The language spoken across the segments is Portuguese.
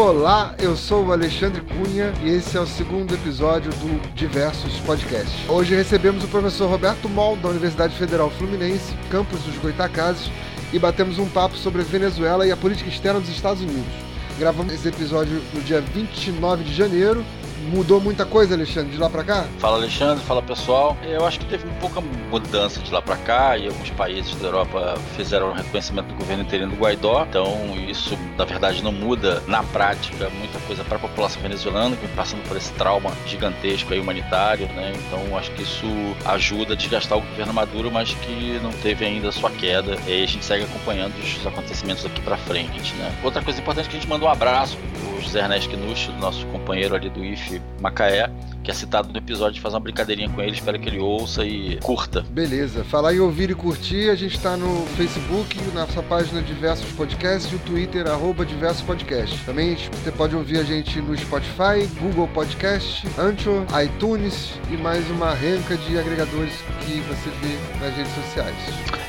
Olá, eu sou o Alexandre Cunha e esse é o segundo episódio do Diversos Podcast. Hoje recebemos o professor Roberto Mol, da Universidade Federal Fluminense, campus dos Goitacazes, e batemos um papo sobre a Venezuela e a política externa dos Estados Unidos. Gravamos esse episódio no dia 29 de janeiro Mudou muita coisa, Alexandre, de lá para cá? Fala, Alexandre. Fala, pessoal. Eu acho que teve pouca mudança de lá para cá e alguns países da Europa fizeram o reconhecimento do governo interino do Guaidó. Então, isso, na verdade, não muda na prática muita coisa para a população venezuelana, que vem passando por esse trauma gigantesco aí, humanitário, né? Então, acho que isso ajuda a desgastar o governo Maduro, mas que não teve ainda sua queda. E a gente segue acompanhando os acontecimentos aqui para frente, né? Outra coisa importante é que a gente manda um abraço pro José Ernesto Knusch, nosso companheiro ali do IFE Macaé, que é citado no episódio, fazer uma brincadeirinha com ele, espero que ele ouça e curta. Beleza. Falar em ouvir e curtir, a gente está no Facebook, na nossa página Diversos Podcasts e o Twitter, arroba Diversos Podcasts. Também você pode ouvir a gente no Spotify, Google Podcast, Anchor, iTunes e mais uma renca de agregadores que você vê nas redes sociais.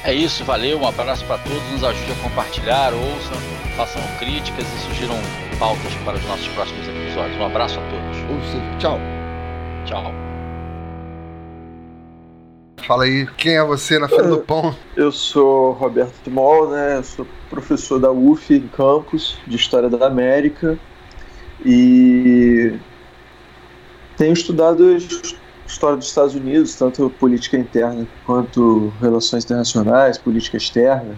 É isso, valeu, um abraço para todos, nos ajude a compartilhar, ouçam, façam críticas e sugiram pautas para os nossos próximos episódios. Um abraço a todos. Ou seja, tchau. Tchau. Fala aí, quem é você na fila do pão? Eu sou Roberto Moll, né? Eu sou professor da UF em campus de História da América e tenho estudado história dos Estados Unidos, tanto política interna quanto relações internacionais, política externa.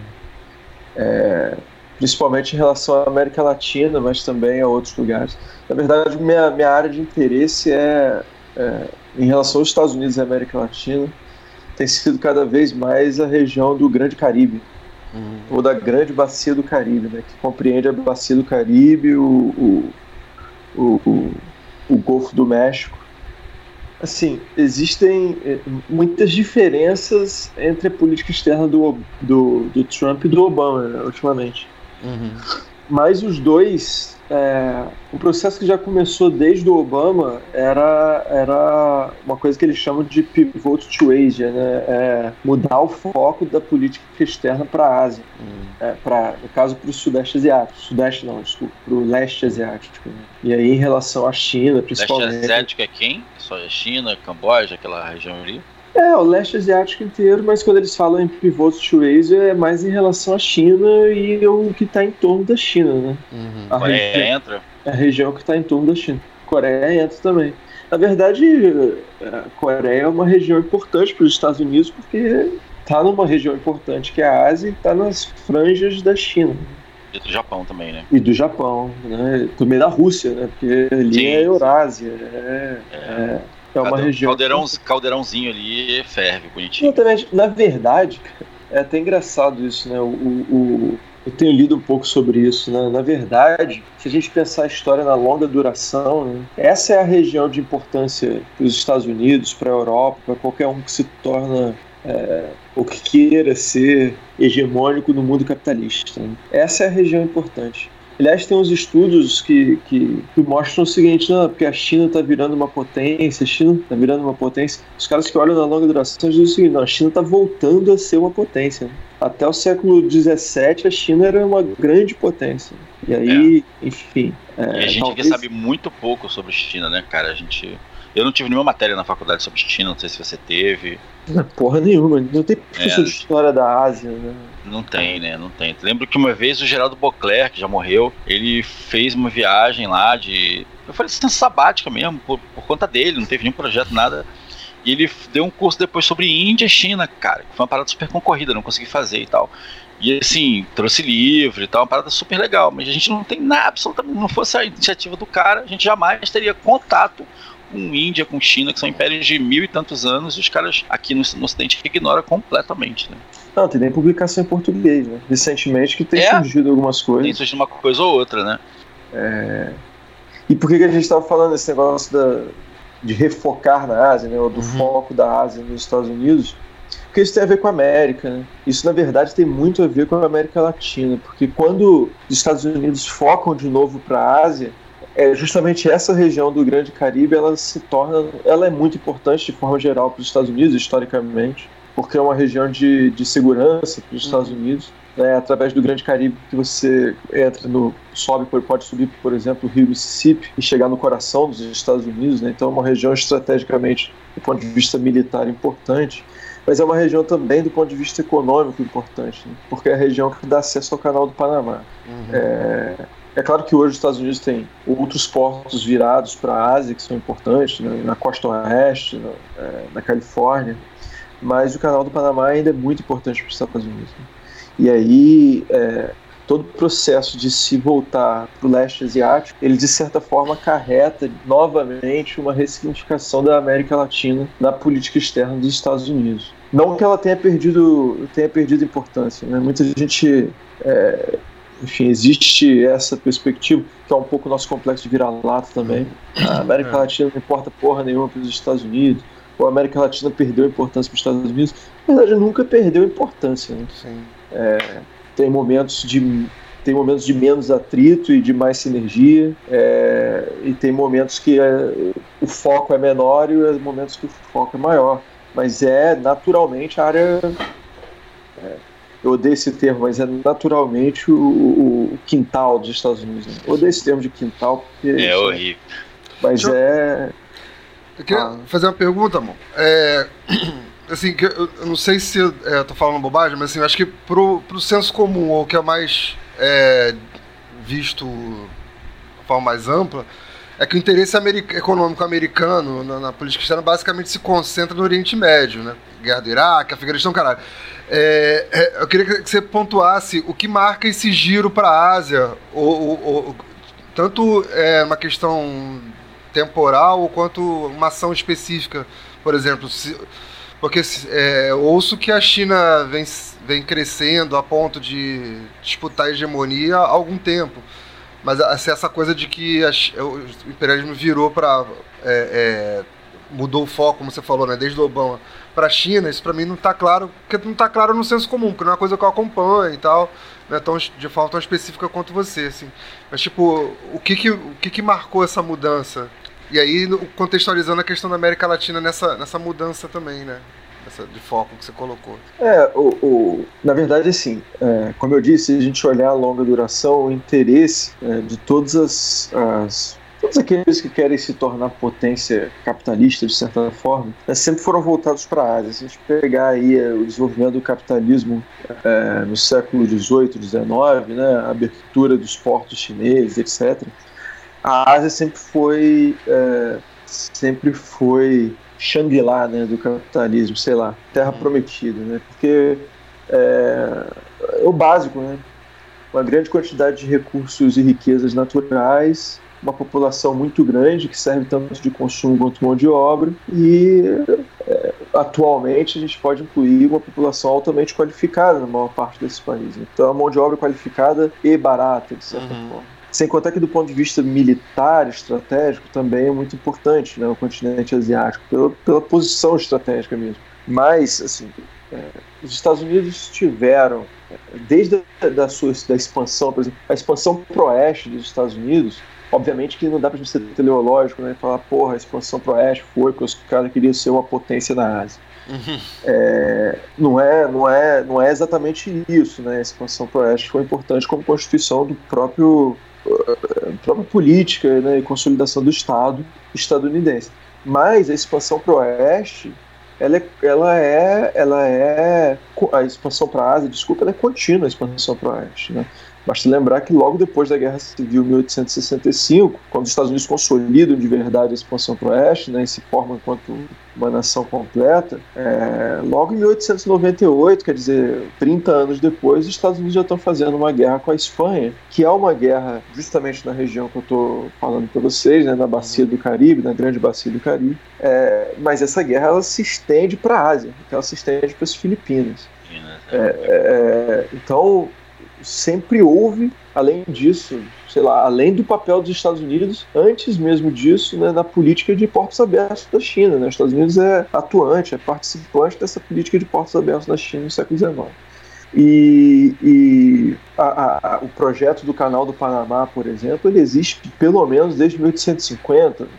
É, principalmente em relação à América Latina, mas também a outros lugares. Na verdade, minha, minha área de interesse é, é em relação aos Estados Unidos e América Latina, tem sido cada vez mais a região do Grande Caribe, uhum. ou da Grande Bacia do Caribe, né, que compreende a Bacia do Caribe, o, o, o, o, Golfo do México. Assim, existem eh, muitas diferenças entre a política externa do, do, do Trump e do Obama, né, ultimamente. Uhum. Mas os dois, é, o processo que já começou desde o Obama era, era uma coisa que eles chamam de pivot to Asia, né? É mudar o foco da política externa para a Ásia, uhum. é, pra, no caso para o Sudeste Asiático, Sudeste não, desculpa, para o Leste Asiático. Né? E aí em relação à China, principalmente. Leste Asiático é quem? Só a China, Camboja, aquela região ali? É, o leste asiático inteiro, mas quando eles falam em pivot to Asia é mais em relação à China e o que está em torno da China, né? Uhum. A Coreia região, entra? A região que está em torno da China. Coreia entra também. Na verdade, a Coreia é uma região importante para os Estados Unidos porque está numa região importante que é a Ásia e está nas franjas da China. E do Japão também, né? E do Japão, né? Também da Rússia, né? Porque ali Sim. é Eurásia. É, é. é é uma Caldeirão, região. Caldeirão, caldeirãozinho ali ferve, bonitinho. Exatamente. Na verdade, é até engraçado isso, né? O, o, eu tenho lido um pouco sobre isso, né? Na verdade, se a gente pensar a história na longa duração, né? essa é a região de importância para os Estados Unidos, para a Europa, para qualquer um que se torna é, ou que queira ser hegemônico no mundo capitalista. Né? Essa é a região importante. Aliás, tem uns estudos que, que, que mostram o seguinte, não, porque a China está virando uma potência, a China está virando uma potência. Os caras que olham na longa duração dizem o seguinte, não, a China está voltando a ser uma potência. Até o século XVII, a China era uma grande potência. E aí, é. enfim... É, e a gente talvez... sabe muito pouco sobre China, né, cara? A gente... Eu não tive nenhuma matéria na faculdade sobre China, não sei se você teve. Não, porra nenhuma, não tem professor é, de história da Ásia, né? Não tem, né? Não tem. Lembro que uma vez o Geraldo Bocler, que já morreu, ele fez uma viagem lá de. Eu falei assim, sabática mesmo, por, por conta dele, não teve nenhum projeto, nada. E ele deu um curso depois sobre Índia e China, cara, foi uma parada super concorrida, não consegui fazer e tal. E assim, trouxe livro e tal, uma parada super legal, mas a gente não tem nada, absolutamente, não fosse a iniciativa do cara, a gente jamais teria contato com Índia, com China, que são impérios de mil e tantos anos, e os caras aqui no, no Ocidente ignoram completamente, né? Não, tem nem publicação em português, né? Recentemente que tem é, surgido algumas coisas. Tem surgido uma coisa ou outra, né? É... E por que, que a gente estava falando desse negócio da, de refocar na Ásia, né? Ou do uhum. foco da Ásia nos Estados Unidos? Porque isso tem a ver com a América, né? Isso, na verdade, tem muito a ver com a América Latina, porque quando os Estados Unidos focam de novo para a Ásia, é justamente essa região do Grande Caribe, ela se torna, ela é muito importante de forma geral para os Estados Unidos, historicamente, porque é uma região de, de segurança para os Estados uhum. Unidos. Né, através do Grande Caribe que você entra no sobe pode subir por exemplo o Rio Mississippi e chegar no coração dos Estados Unidos né, então é uma região estrategicamente do ponto de vista militar importante mas é uma região também do ponto de vista econômico importante né, porque é a região que dá acesso ao Canal do Panamá uhum. é, é claro que hoje os Estados Unidos têm outros portos virados para a Ásia que são importantes né, na costa oeste na, é, na Califórnia mas o Canal do Panamá ainda é muito importante para os Estados Unidos né. E aí, é, todo o processo de se voltar para o leste asiático, ele de certa forma acarreta novamente uma ressignificação da América Latina na política externa dos Estados Unidos. Não que ela tenha perdido, tenha perdido importância, né? Muita gente é, enfim, existe essa perspectiva, que é um pouco o nosso complexo de vira-lata também. A América é. Latina não importa porra nenhuma para os Estados Unidos, ou a América Latina perdeu importância para os Estados Unidos. Na verdade, nunca perdeu importância. Né? É, tem momentos de tem momentos de menos atrito e de mais sinergia é, e tem momentos que é, o foco é menor e momentos que o foco é maior mas é naturalmente a área é, eu odeio esse termo mas é naturalmente o, o, quintal dos Estados Unidos né? eu odeio esse termo de quintal porque, é horrível mas Deixa é eu queria ah. fazer uma pergunta amor é assim, que eu, eu não sei se eu é, tô falando bobagem, mas assim, eu acho que pro, pro senso comum, ou que é mais é, visto de forma mais ampla, é que o interesse econômico americano na, na, política externa basicamente se concentra no Oriente Médio, né? Guerra do Iraque, Afeganistão, caralho. É, é, eu queria que você pontuasse o que marca esse giro para a Ásia, tanto é, uma questão temporal quanto uma ação específica. Por exemplo, se, porque é, ouço que a China vem, vem crescendo a ponto de disputar a hegemonia há algum tempo. Mas assim, essa coisa de que a, o imperialismo virou para. É, é, mudou o foco, como você falou, né, desde o Obama para a China, isso para mim não está claro, porque não está claro no senso comum, porque não é uma coisa que eu acompanho e tal, não é tão, de forma tão específica quanto você, assim. Mas, tipo, o que que, o que que marcou essa mudança e aí, contextualizando a questão da América Latina nessa, nessa mudança também, né? Essa de foco que você colocou. É, o, o na verdade, assim, é, como eu disse, se a gente olhar a longa duração, o interesse é, de todas as, as todos aqueles que querem se tornar potência capitalista, de certa forma, né, sempre foram voltados para a Ásia. Se a gente pegar aí é, o desenvolvimento do capitalismo é, no século XVIII, XIX, né, a abertura dos portos chineses, etc., a Ásia sempre foi é, sempre foi Shangri-La né, do capitalismo, sei lá, terra uhum. prometida, né? Porque é, é, o básico, né? Uma grande quantidade de recursos e riquezas naturais, uma população muito grande que serve tanto de consumo quanto mão de obra e é, atualmente a gente pode incluir uma população altamente qualificada na maior parte desses países. Então a mão de obra qualificada e barata, de certa uhum. forma. Sem contar que do ponto de vista militar, estratégico, também é muito importante né, o continente asiático, pela, pela posição estratégica mesmo. Mas, assim, é, os Estados Unidos tiveram, desde a da sua da expansão, por exemplo, a expansão pro-oeste dos Estados Unidos, obviamente que não dá para gente ser teleológico né, falar, porra, a expansão pro-oeste foi porque os caras queriam ser uma potência na Ásia. Uhum. É, não, é, não, é, não é exatamente isso, né? A expansão pro-oeste foi importante como constituição do próprio própria política né, e consolidação do Estado estadunidense. Mas a expansão para o oeste, ela é, ela é, ela é a expansão para a Ásia, desculpa, ela é contínua a expansão para o oeste. Né? Basta lembrar que logo depois da Guerra Civil 1865, quando os Estados Unidos consolidam de verdade a expansão para o oeste né, e se formam enquanto uma nação completa, é, logo em 1898, quer dizer, 30 anos depois, os Estados Unidos já estão fazendo uma guerra com a Espanha, que é uma guerra justamente na região que eu estou falando para vocês, né, na bacia do Caribe, na grande bacia do Caribe. É, mas essa guerra ela se estende para a Ásia, ela se estende para as Filipinas. É, é, é, então, sempre houve, além disso, sei lá, além do papel dos Estados Unidos, antes mesmo disso, né, na política de portos abertos da China. Né? Os Estados Unidos é atuante, é participante dessa política de portos abertos da China no século XIX. E, e a, a, o projeto do Canal do Panamá, por exemplo, ele existe pelo menos desde 1850, né,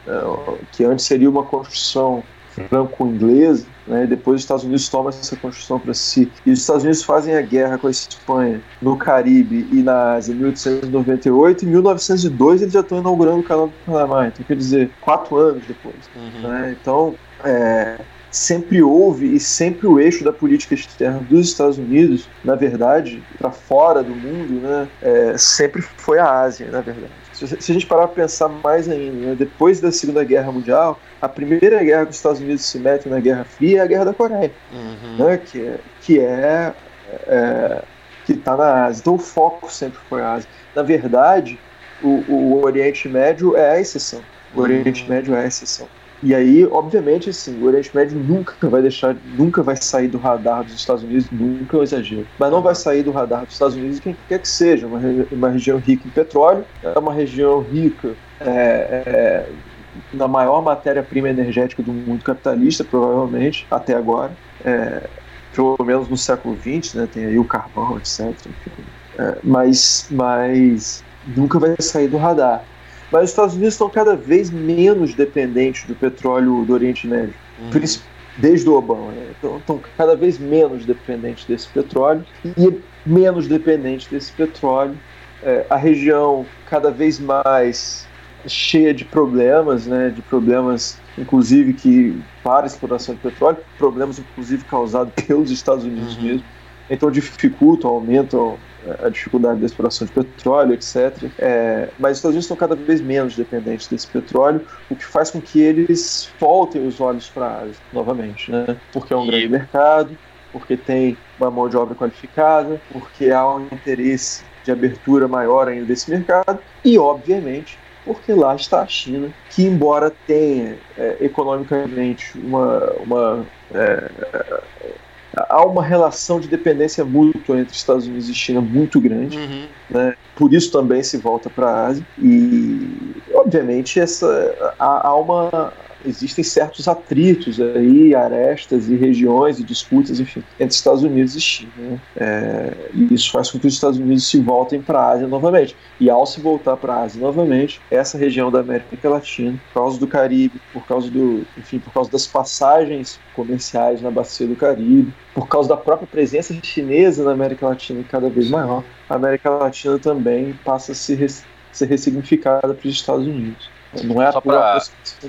que antes seria uma construção franco-inglesa, né? depois os Estados Unidos tomam essa construção para si. E os Estados Unidos fazem a guerra com a Espanha no Caribe e na Ásia em 1898. Em 1902 eles já estão inaugurando o Canal do Panamá. Então, quer dizer, quatro anos depois. Uhum. Né? Então, é, sempre houve e sempre o eixo da política externa dos Estados Unidos, na verdade, para fora do mundo, né, é, sempre foi a Ásia, na verdade. Se, a gente parar para pensar mais ainda, né, depois da Segunda Guerra Mundial, a primeira guerra que os Estados Unidos se metem na Guerra Fria é a Guerra da Coreia, uhum. né, que é, que é, é que está na Ásia. Então o foco sempre foi a Ásia. Na verdade, o, o Oriente Médio é a exceção. O Oriente uhum. Médio é a exceção. E aí, obviamente, assim, o Oriente Médio nunca vai deixar, nunca vai sair do radar dos Estados Unidos, nunca é um exagero. Mas não vai sair do radar dos Estados Unidos quem quer que seja. Uma, uma região rica em petróleo, é uma região rica é, é, na maior matéria-prima energética do mundo capitalista, provavelmente, até agora. É, pelo menos no século XX, né, tem aí o carvão, etc. É, mas, mas nunca vai sair do radar. Mas os Estados Unidos estão cada vez menos dependentes do petróleo do Oriente Médio, uhum. desde o Obama. Né? Então, estão cada vez menos dependentes desse petróleo e menos dependentes desse petróleo. É, a região cada vez mais cheia de problemas, né, de problemas, inclusive que para a exploração de petróleo, problemas inclusive causados pelos Estados Unidos uhum. mesmo. Então dificultam, aumentam a dificuldade da exploração de petróleo, etc. É, mas os Estados Unidos estão cada vez menos dependentes desse petróleo, o que faz com que eles voltem os olhos para a Ásia novamente, né? Porque é um e... grande mercado, porque tem uma mão de obra qualificada, porque há um interesse de abertura maior ainda desse mercado e, obviamente, porque lá está a China, que embora tenha é, economicamente uma, uma é, há uma relação de dependência mútua entre Estados Unidos e China muito grande, uhum. né? por isso também se volta para a Ásia e obviamente essa há, há uma existem certos atritos aí, arestas e regiões e disputas, enfim, entre Estados Unidos e China. Né? É, e isso faz com que os Estados Unidos se voltem para a Ásia novamente. E ao se voltar para a Ásia novamente, essa região da América Latina, por causa do Caribe, por causa do, enfim, por causa das passagens comerciais na bacia do Caribe, por causa da própria presença chinesa na América Latina cada vez maior, a América Latina também passa a se ser ressignificada para os Estados Unidos. Não é Só pra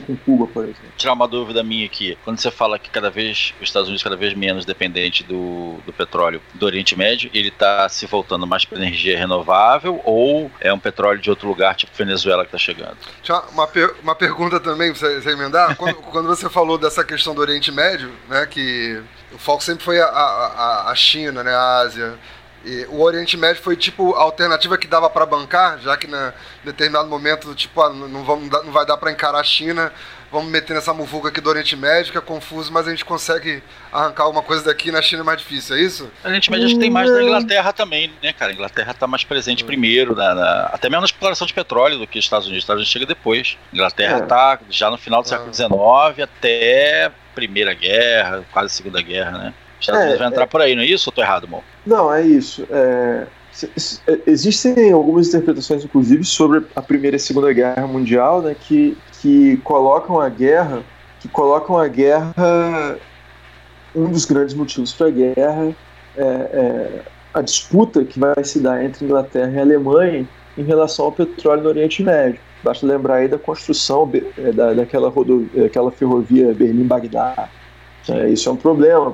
com Cuba, por exemplo. Tirar uma dúvida minha aqui. Quando você fala que cada vez os Estados Unidos cada vez menos dependente do, do petróleo do Oriente Médio, ele está se voltando mais para energia renovável ou é um petróleo de outro lugar, tipo Venezuela, que está chegando? Uma, per uma pergunta também, para você emendar. quando, quando, você falou dessa questão do Oriente Médio, né, que o foco sempre foi a, a, a China, né, a Ásia, e o Oriente Médio foi tipo a alternativa que dava para bancar, já que na determinado momento, tipo, ah, não, vamos, não vai dar para encarar a China, vamos meter nessa muvuca aqui do Oriente Médio, que é confuso, mas a gente consegue arrancar alguma coisa daqui na China é mais difícil, é isso? O Oriente Médio acho que tem mais na Inglaterra também, né, cara? A Inglaterra está mais presente primeiro, na, na, até mesmo na exploração de petróleo do que os Estados Unidos. Os Estados Unidos chega depois. A Inglaterra está é. já no final do século XIX ah. até Primeira Guerra, quase Segunda Guerra, né? Estados é, Unidos vai entrar é... por aí, não é isso ou tô errado, Mal? Não, é isso. É... Existem algumas interpretações, inclusive, sobre a Primeira e Segunda Guerra Mundial, né, que, que colocam a guerra, que colocam a guerra, um dos grandes motivos para a guerra é, é, a disputa que vai se dar entre Inglaterra e Alemanha em relação ao petróleo no Oriente Médio. Basta lembrar aí da construção é, da, daquela, rodovia, daquela ferrovia Berlim-Bagdá, é, isso é um problema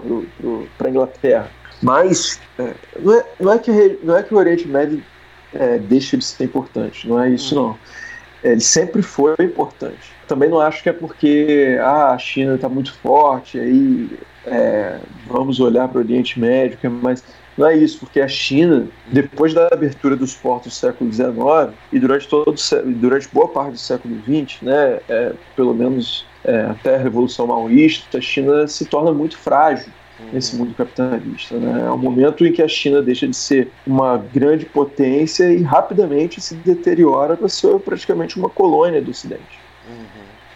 para a Inglaterra. Mas é, não, é, não, é que, não é que o Oriente Médio é, deixa de ser importante, não é isso não. Ele sempre foi importante. Também não acho que é porque ah, a China está muito forte, aí é, vamos olhar para o Oriente Médio, é mais. Não é isso, porque a China, depois da abertura dos portos do século XIX e durante, todo, durante boa parte do século XX, né, é, pelo menos é, até a Revolução Maoísta, a China se torna muito frágil uhum. nesse mundo capitalista. Né? É um momento em que a China deixa de ser uma grande potência e rapidamente se deteriora para ser praticamente uma colônia do Ocidente.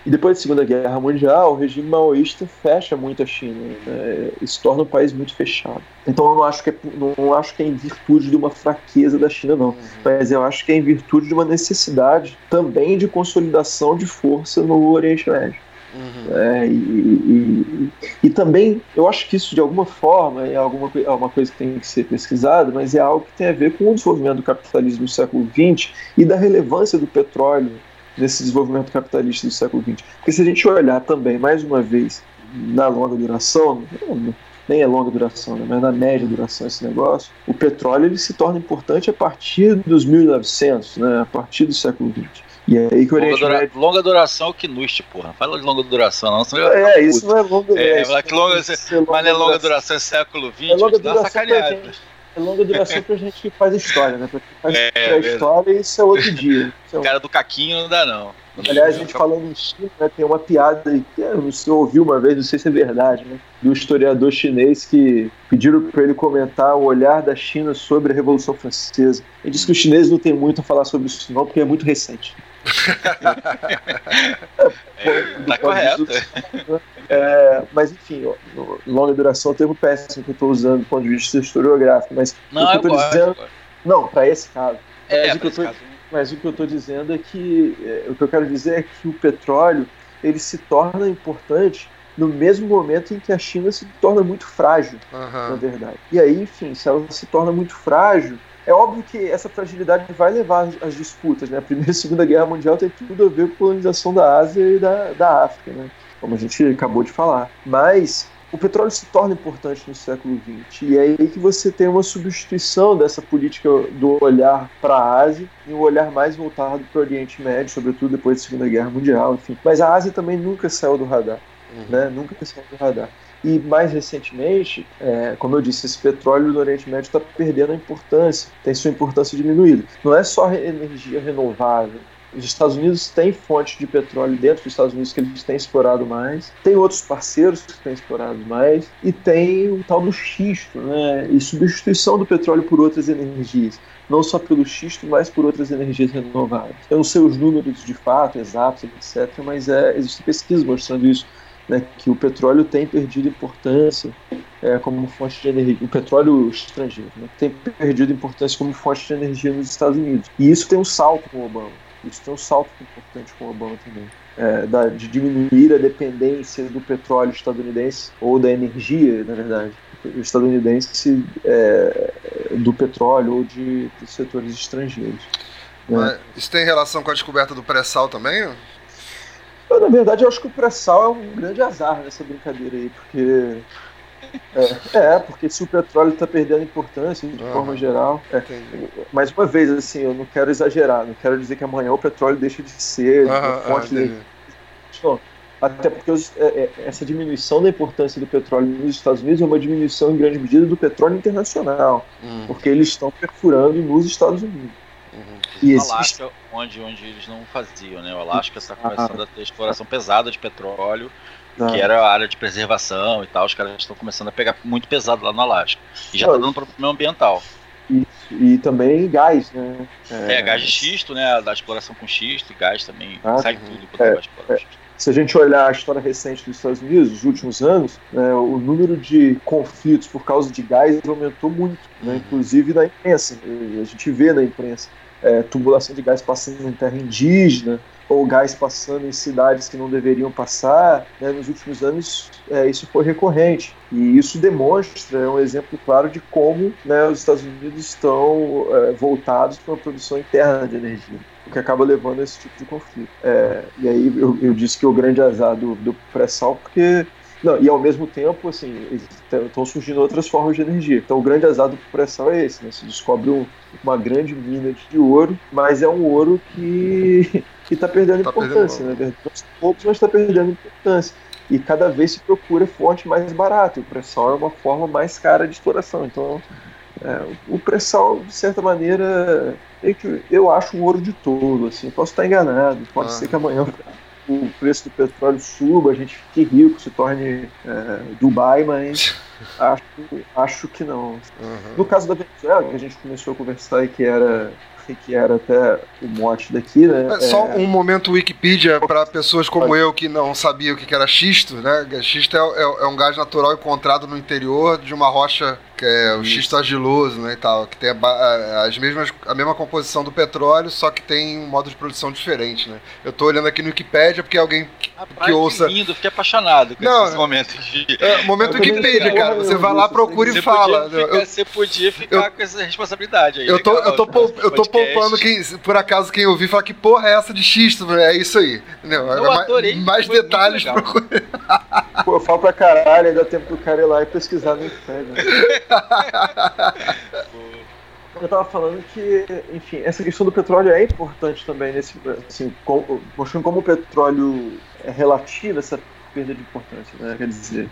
E depois da Segunda Guerra Mundial, o regime maoísta fecha muito a China né? e se torna um país muito fechado. Então eu não acho que é, não acho que é em virtude de uma fraqueza da China, não. Uhum. Mas eu acho que é em virtude de uma necessidade também de consolidação de força no Oriente Médio. Uhum. É, e, e, e, também, eu acho que isso de alguma forma é alguma, é uma coisa que tem que ser pesquisada, mas é algo que tem a ver com o desenvolvimento do capitalismo no século XX e da relevância do petróleo nesse desenvolvimento capitalista do século XX. Porque se a gente olhar também, mais uma vez, na longa duração, nem é longa duração, né, mas na média duração esse negócio, o petróleo ele se torna importante a partir dos 1900, né, a partir do século XX. E é aí que o longa, dura Médio... longa duração é o Knust, porra. Fala de longa duração, não. Senão é, isso não é longa é, duração. É, longa, mas é longa duração, é século XX, é longa duração sacaneada. É longa duração pra gente que faz história, né? Pra quem faz é, a história, isso é outro dia. O cara do caquinho não dá, não. Aliás, a gente falando em China, né, tem uma piada que você ouviu uma vez, não sei se é verdade, né? Do historiador chinês que pediram para ele comentar o olhar da China sobre a Revolução Francesa. Ele disse que os chineses não têm muito a falar sobre isso, não, porque é muito recente. É, tá correto. É, mas enfim, ó, longa duração é o termo péssimo que eu estou usando do ponto de vista historiográfico, mas não, o que eu estou dizendo. Não, para esse caso. É, mas, o que eu tô, mas o que eu estou dizendo é que é, o que eu quero dizer é que o petróleo ele se torna importante no mesmo momento em que a China se torna muito frágil, uhum. na verdade. E aí, enfim, se ela se torna muito frágil, é óbvio que essa fragilidade vai levar às disputas, né? A Primeira e Segunda Guerra Mundial tem tudo a ver com a colonização da Ásia e da, da África, né? Como a gente acabou de falar. Mas o petróleo se torna importante no século XX. E é aí que você tem uma substituição dessa política do olhar para a Ásia e um olhar mais voltado para o Oriente Médio, sobretudo depois da Segunda Guerra Mundial, enfim. Mas a Ásia também nunca saiu do radar, uhum. né? Nunca saiu do radar. E mais recentemente, é, como eu disse, esse petróleo do Oriente Médio está perdendo a importância, tem sua importância diminuída. Não é só energia renovável. Os Estados Unidos têm fontes de petróleo dentro dos Estados Unidos que eles têm explorado mais, tem outros parceiros que têm explorado mais, e tem o tal do xisto, né? E substituição do petróleo por outras energias não só pelo xisto, mas por outras energias renováveis. Eu não sei os números de fato exatos, etc., mas é, existem pesquisas mostrando isso né, que o petróleo tem perdido importância é, como fonte de energia, o petróleo estrangeiro né, tem perdido importância como fonte de energia nos Estados Unidos. E isso tem um salto com o Obama. Isso tem um salto importante com o Obama também. É, da, de diminuir a dependência do petróleo estadunidense, ou da energia, na verdade, estadunidense é, do petróleo ou de, de setores estrangeiros. Né? Isso tem relação com a descoberta do pré-sal também? Eu, na verdade, eu acho que o pré-sal é um grande azar nessa brincadeira aí, porque. É, é porque se o petróleo está perdendo importância de forma geral. É, mais uma vez, assim, eu não quero exagerar, não quero dizer que amanhã o petróleo deixa de ser uhum, fonte de. Não, até porque os, é, é, essa diminuição da importância do petróleo nos Estados Unidos é uma diminuição em grande medida do petróleo internacional, hum. porque eles estão perfurando nos Estados Unidos. Uhum. E existe... Alasca, onde, onde eles não faziam, né? O Alasca está começando a ter exploração pesada de petróleo, ah. que era a área de preservação e tal. Os caras estão começando a pegar muito pesado lá no Alasca. E já está dando problema ambiental. Isso. E também gás, né? É, é, gás de xisto, né? Da exploração com xisto e gás também. Ah, sai tudo quando é, é, se a gente olhar a história recente dos Estados Unidos, os últimos anos, né, o número de conflitos por causa de gás aumentou muito, né, inclusive na imprensa. A gente vê na imprensa é, tubulação de gás passando em terra indígena ou gás passando em cidades que não deveriam passar. Né? Nos últimos anos, é, isso foi recorrente. E isso demonstra, é um exemplo claro de como né, os Estados Unidos estão é, voltados para uma produção interna de energia, o que acaba levando a esse tipo de conflito. É, e aí eu, eu, disse que o grande azar do, do pré-sal, porque não, e ao mesmo tempo, assim, estão surgindo outras formas de energia. Então o grande azar do pré-sal é esse, né? Se descobre um, uma grande mina de ouro, mas é um ouro que está perdendo tá importância, perdendo. né? Aos poucos, mas está perdendo importância. E cada vez se procura fonte mais barata. O pré-sal é uma forma mais cara de exploração. Então, é, o pré-sal, de certa maneira, é eu acho um ouro de tolo. Assim. Posso estar enganado, pode ah. ser que amanhã o preço do petróleo suba, a gente fique rico, se torne é, Dubai, mas acho, acho que não. Uhum. No caso da Venezuela, que a gente começou a conversar e que era que era até o mote daqui, né? É, só um momento Wikipedia para pessoas como eu que não sabiam o que era xisto, né? Xisto é, é, é um gás natural encontrado no interior de uma rocha que é o xisto argiloso, né, e tal, que tem a, as mesmas, a mesma composição do petróleo, só que tem um modo de produção diferente, né. Eu tô olhando aqui no Wikipedia porque alguém Rapaz, que ouça... Que lindo, fiquei apaixonado com Não, esses momentos de... É, momento Wikipedia, cara, você vai lá, procura e fala. Podia ficar, eu, você podia ficar eu, com essa responsabilidade aí. Eu tô, eu tô, pou, eu tô poupando quem, por acaso, quem ouvir falar que porra é essa de xisto, é isso aí. Entendeu? Eu adorei. Mais, detalhes procura. Pô, eu falo pra caralho, ainda tempo do cara ir lá e pesquisar no Wikipedia. Eu tava falando que, enfim, essa questão do petróleo é importante também nesse, assim, mostrando como o petróleo é relativo a essa perda de importância, né? Quer dizer,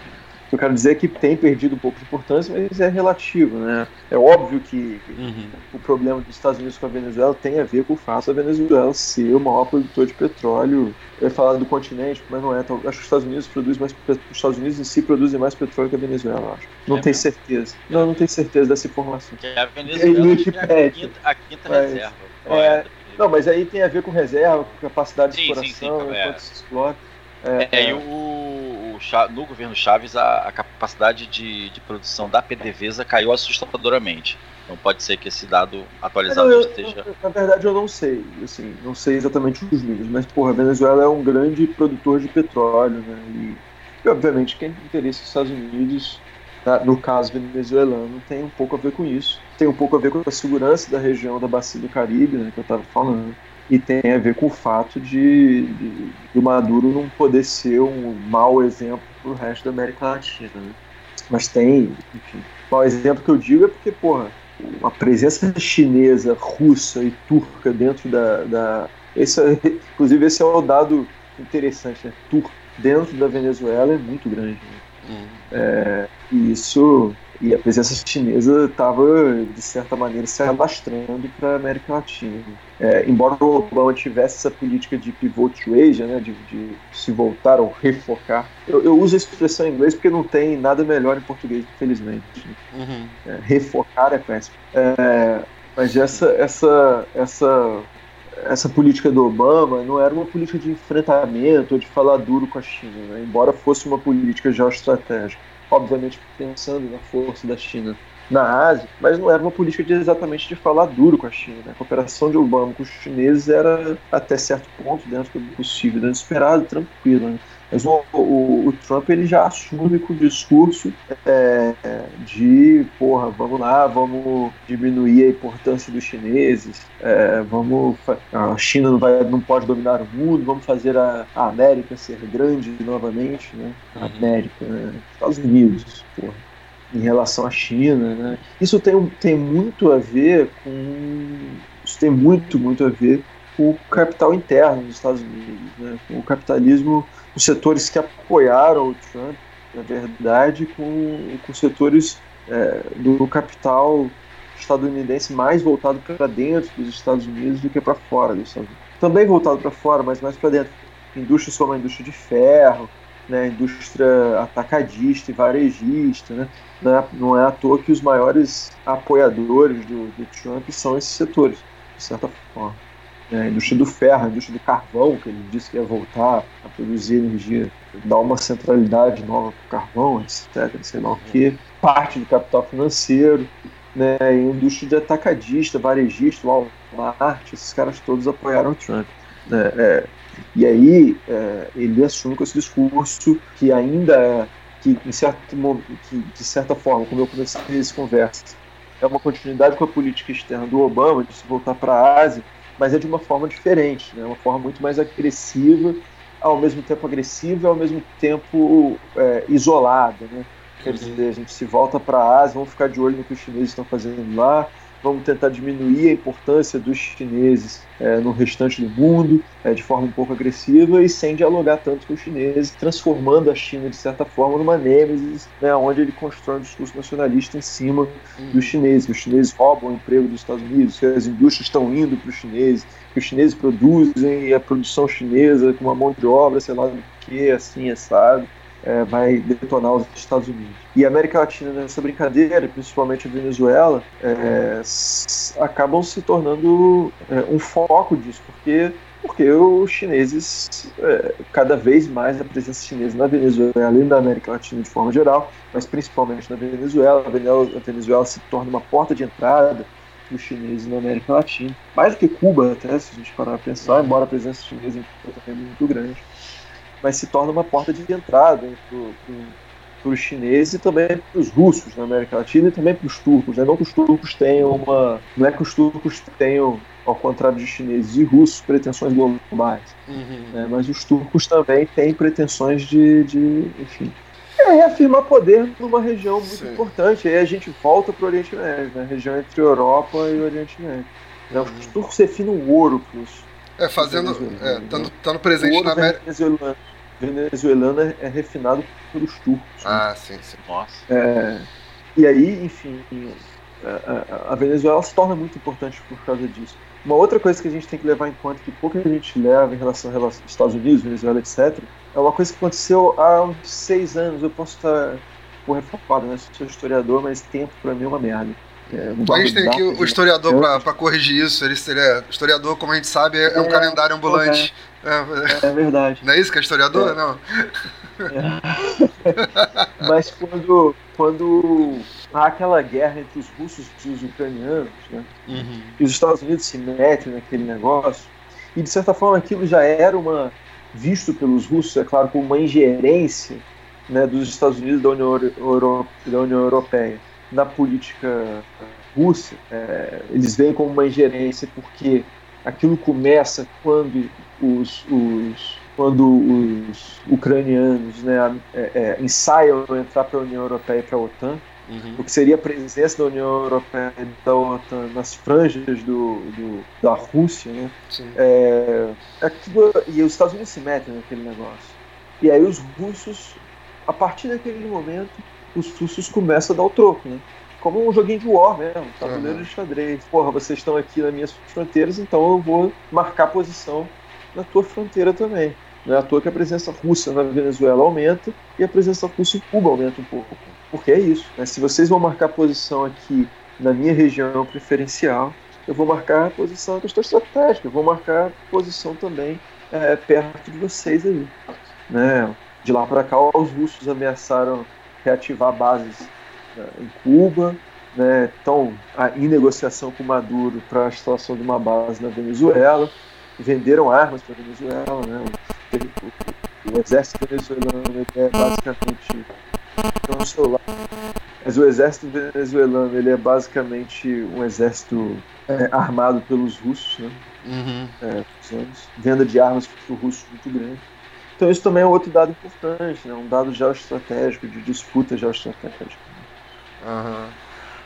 que eu quero dizer é que tem perdido um pouco de importância, mas é relativo, né? É óbvio que uhum. o problema dos Estados Unidos com a Venezuela tem a ver com o fato da Venezuela ser o maior produtor de petróleo eu ia falar do continente, mas não é. Então, acho que os Estados Unidos produz mais. Os Estados Unidos em si produzem mais petróleo que a Venezuela, acho. Não é tenho certeza. Não, não tenho certeza dessa informação. Que a Venezuela é a quinta, a quinta mas, reserva. É, não, mas aí tem a ver com reserva, com capacidade sim, de exploração, sim, sim, é. se explora. É, é, e o, o, no governo Chaves a, a capacidade de, de, produção da PDVSA caiu assustadoramente. Então pode ser que esse dado atualizado eu, esteja. Na verdade, eu não sei. Assim, não sei exatamente os números, mas porra, a Venezuela é um grande produtor de petróleo, né? E, e obviamente quem tem interesse nos Estados Unidos, tá? no caso venezuelano, tem um pouco a ver com isso. Tem um pouco a ver com a segurança da região da bacia do Caribe, né, que eu estava falando. E tem a ver com o fato de, de, de o Maduro não poder ser um mau exemplo para o resto da América Latina. Né? Mas tem, enfim. O mau exemplo que eu digo é porque, porra, uma presença chinesa, russa e turca dentro da. da esse, é, inclusive, esse é um dado interessante, né? Turco dentro da Venezuela é muito grande. Né? Uhum. É, e isso e a presença chinesa estava, de certa maneira, se alastrando para a América Latina. É, embora o Obama tivesse essa política de pivot to Asia, né, de, de se voltar ou refocar, eu, eu, uso a expressão em inglês porque não tem nada melhor em português, infelizmente. Uhum. É, refocar é péssimo. É, mas essa, essa, essa essa política do Obama não era uma política de enfrentamento ou de falar duro com a China, né? embora fosse uma política geoestratégica obviamente pensando na força da China na Ásia, mas não era uma política de exatamente de falar duro com a China. Né? A cooperação de Obama com os chineses era até certo ponto dentro do possível, do esperado, tranquilo. Né? Mas o, o, o, Trump ele já assume com o discurso é, de, porra, vamos lá, vamos diminuir a importância dos chineses, é, vamos, a China não, vai, não pode dominar o mundo, vamos fazer a, a América ser grande novamente, né? A. América, né? Estados Unidos, porra em relação à China, né? Isso tem, tem muito a ver com isso tem muito muito a ver com o capital interno dos Estados Unidos, né? Com o capitalismo os setores que apoiaram o Trump, na verdade, com, com setores é, do capital estadunidense mais voltado para dentro dos Estados Unidos do que para fora dos Estados Unidos. Também voltado para fora, mas mais para dentro. Indústrias como a indústria de ferro, né, indústria atacadista e varejista. Né? Não, é, não é à toa que os maiores apoiadores do, do Trump são esses setores, de certa forma né, a indústria do ferro, a indústria do carvão, que ele disse que ia voltar a produzir energia, dar uma centralidade nova para o carvão, etc., sei lá o que, parte do capital financeiro, né, e a indústria de atacadista, varejista, Walmart, esses caras todos apoiaram o Trump. Né, é, e aí é, ele assume com esse discurso que ainda é, que, em certo, que, de certa forma, como eu comecei essa conversa, é uma continuidade com a política externa do Obama de se voltar para a Ásia, mas é de uma forma diferente, né? uma forma muito mais agressiva, ao mesmo tempo agressiva e ao mesmo tempo é, isolada. Né? Quer uhum. dizer, a gente se volta para a Ásia, vamos ficar de olho no que os chineses estão fazendo lá, vamos tentar diminuir a importância dos chineses é, no restante do mundo é, de forma um pouco agressiva e sem dialogar tanto com os chineses, transformando a China de certa forma numa nêmesis, né, onde ele constrói um discurso nacionalista em cima dos chineses, os chineses roubam o emprego dos Estados Unidos, que as indústrias estão indo para os chineses, que os chineses produzem e a produção chinesa com uma mão de obra, sei lá do que, assim, assado. É, vai detonar os Estados Unidos. E a América Latina nessa brincadeira, principalmente a Venezuela, é, acabam se tornando é, um foco disso, porque porque os chineses, é, cada vez mais a presença chinesa na Venezuela, além da América Latina de forma geral, mas principalmente na Venezuela, a Venezuela se torna uma porta de entrada dos chineses na América Latina. Mais do que Cuba, até, se a gente parar para pensar, embora a presença chinesa em Cuba também é muito grande mas se torna uma porta de entrada para os chineses e também para os russos na América Latina e também para os turcos. Né? Não que os turcos tenham uma. Não é que os turcos tenham, ao contrário de chineses e russos, pretensões globais. Uhum. Né? Mas os turcos também têm pretensões de. de enfim. É reafirmar poder numa região muito Sim. importante. Aí a gente volta para o Oriente Médio, né? a região entre Europa e Oriente Médio. Né? Os uhum. turcos refinam o ouro para os. É, fazendo. Estando é, presente na América venezuelano é, é refinado pelos turcos. Né? Ah, né? sim, sim. Nossa. É, e aí, enfim, a, a, Venezuela se torna muito importante por causa disso. Uma outra coisa que a gente tem que levar em conta, que pouca gente leva em relação aos Estados Unidos, Venezuela, etc., é uma coisa que aconteceu há uns seis anos. Eu posso estar por reformado, né? Sou historiador, mas tempo para mim é uma merda. É, a gente tem aqui o historiador para corrigir isso. Ele, ele é, historiador, como a gente sabe, é, é um calendário ambulante. É, é, verdade. Não é isso que é historiador? Não. Mas quando, quando há aquela guerra entre os russos e os ucranianos, né? Uhum. e os Estados Unidos se metem naquele negócio, e de certa forma aquilo já era uma visto pelos russos, é claro, como uma ingerência né, dos Estados Unidos e da União, Euro, da União Europeia na política russa, é, eles veem como uma ingerência porque aquilo começa quando os, os quando os ucranianos né, é, é, ensaiam entrar para a União Europeia e para a OTAN, uhum. o que seria a presença da União Europeia e da OTAN nas franjas do, do da Rússia, né? É, aquilo, e os Estados Unidos se metem naquele negócio. E aí os russos, a partir daquele momento, os russos começam a dar o troco, né? Como um joguinho de war mesmo, tabuleiro uhum. de xadrez. Porra, vocês estão aqui nas minhas fronteiras, então eu vou marcar posição na tua fronteira também. Não é à toa que a presença russa na Venezuela aumenta e a presença russa em Cuba aumenta um pouco. Porque é isso. Né? Se vocês vão marcar posição aqui na minha região preferencial, eu vou marcar a posição que estou estratégica, eu vou marcar a posição também é, perto de vocês aí. Né? De lá para cá, os russos ameaçaram reativar bases né, em Cuba, né, estão em negociação com Maduro para a instalação de uma base na Venezuela, venderam armas para a Venezuela, né, o, o, o, exército venezuelano é basicamente um celular, mas o exército venezuelano ele é basicamente um exército é, armado pelos russos, né, uhum. é, venda de armas para os russos muito grande. Então isso também é outro dado importante, né? um dado geoestratégico, de disputa geoestratégica. Uhum.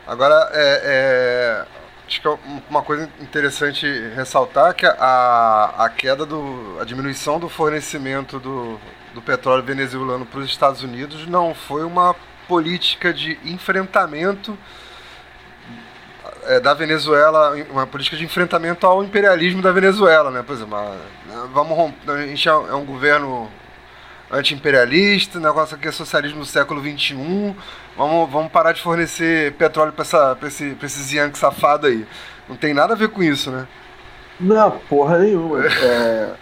Agora, é, é, acho que é uma coisa interessante ressaltar que a, a queda do. a diminuição do fornecimento do, do petróleo venezuelano para os Estados Unidos não foi uma política de enfrentamento é, da Venezuela, uma política de enfrentamento ao imperialismo da Venezuela, né? Por exemplo, vamos romper, a gente é, é um governo anti-imperialista, negócio aqui é socialismo do século XXI, vamos, vamos parar de fornecer petróleo para esse, pra esses Yankee safado aí. Não tem nada a ver com isso, né? Não, porra nenhuma. É,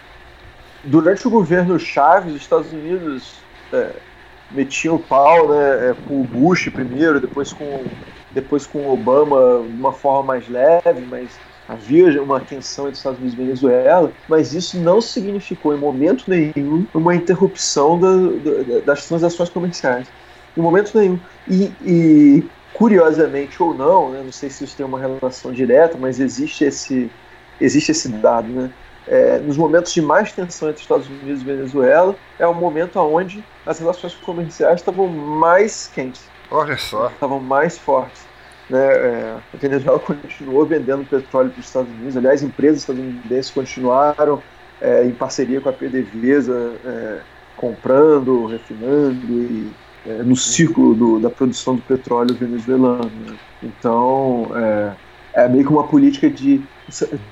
durante o governo Chaves, os Estados Unidos é, metiam o pau né, é, com o Bush primeiro, depois com depois com Obama de uma forma mais leve, mas havia uma tensão entre Estados Unidos e Venezuela, mas isso não significou em momento nenhum uma interrupção da, da, das transações comerciais. Em momento nenhum. E, e curiosamente ou não, né, não sei se isso tem uma relação direta, mas existe esse, existe esse dado, né? É, nos momentos de mais tensão entre Estados Unidos e Venezuela, é o momento onde as relações comerciais estavam mais quentes. Olha só. Estavam mais fortes. Né? É, a Venezuela continuou vendendo petróleo para os Estados Unidos. Aliás, empresas estadunidenses continuaram é, em parceria com a PDVSA, é, comprando, refinando e é, no ciclo do, da produção do petróleo venezuelano. Né? Então, é, é meio que uma política de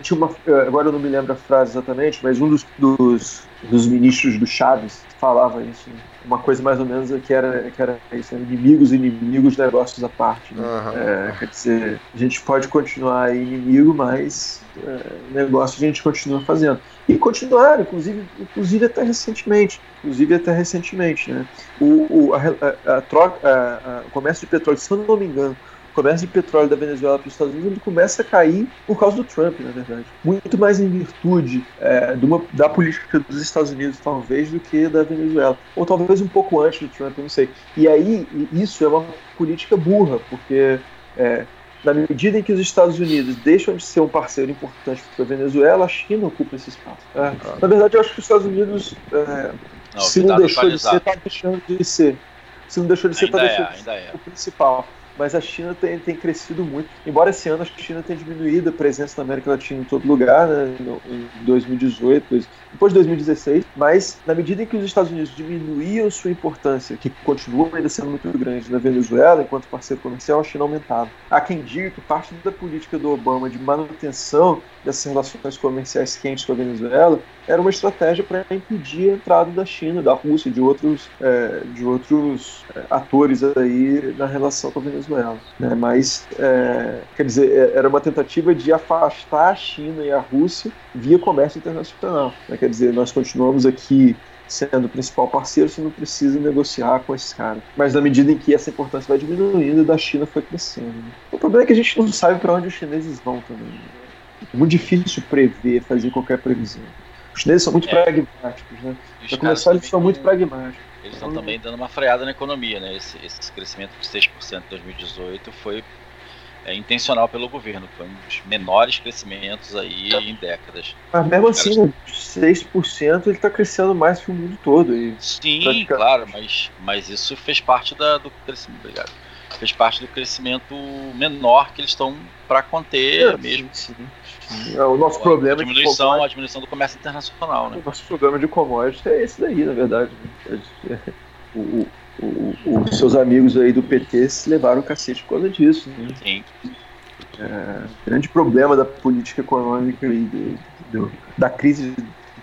tinha uma, agora eu não me lembro a frase exatamente, mas um dos, dos, dos ministros do Chaves falava isso. Uma coisa mais ou menos que era, que era isso, inimigos, inimigos, negócios à parte. Né? Uhum. É, quer dizer, a gente pode continuar inimigo, mas é, negócio a gente continua fazendo. E continuaram, inclusive, inclusive até recentemente. Inclusive até recentemente. Né? O, o, a, a, a troca, a, o comércio de petróleo, se eu não me engano, comércio de petróleo da Venezuela para os Estados Unidos ele começa a cair por causa do Trump, na verdade. Muito mais em virtude é, uma, da política dos Estados Unidos, talvez, do que da Venezuela. Ou talvez um pouco antes do Trump, eu não sei. E aí, isso é uma política burra, porque é, na medida em que os Estados Unidos deixam de ser um parceiro importante para a Venezuela, a China ocupa esse espaço. É, na verdade, eu acho que os Estados Unidos, é, não, se não deixou de ser, está deixando de ser. Se não deixou de ser, está deixando é, de ser é. o principal mas a China tem, tem crescido muito. Embora esse ano a China tenha diminuído a presença na América Latina em todo lugar, né, em 2018, depois de 2016, mas na medida em que os Estados Unidos diminuíam sua importância, que continua ainda sendo muito grande na Venezuela, enquanto parceiro comercial, a China aumentava. Há quem diga que parte da política do Obama de manutenção dessas relações comerciais quentes com a Venezuela era uma estratégia para impedir a entrada da China, da Rússia, de outros, é, de outros é, atores aí na relação com a Venezuela. Né? Mas, é, quer dizer, é, era uma tentativa de afastar a China e a Rússia via comércio internacional. Né? Quer dizer, nós continuamos aqui sendo o principal parceiro, você não precisa negociar com esses caras. Mas na medida em que essa importância vai diminuindo, da China foi crescendo. O problema é que a gente não sabe para onde os chineses vão também. É muito difícil prever, fazer qualquer previsão. Os chineses são muito é. pragmáticos, né? Para começar, eles são muito pragmáticos. Eles estão também dando uma freada na economia, né? Esse, esse crescimento de 6% em 2018 foi é, intencional pelo governo. Foi um dos menores crescimentos aí em décadas. Mas mesmo assim, caras... 6% ele está crescendo mais que o mundo todo. E Sim, claro, mas, mas isso fez parte da, do crescimento. Obrigado. Fez parte do crescimento menor que eles estão para conter é, mesmo. Sim, sim. É, o nosso a problema a diminuição, de a diminuição do comércio internacional, né? O nosso problema de commodities é esse daí, na verdade. O, o, o, os seus amigos aí do PT se levaram o cacete por causa disso. Né? Sim. É, grande problema da política econômica e do, do, da crise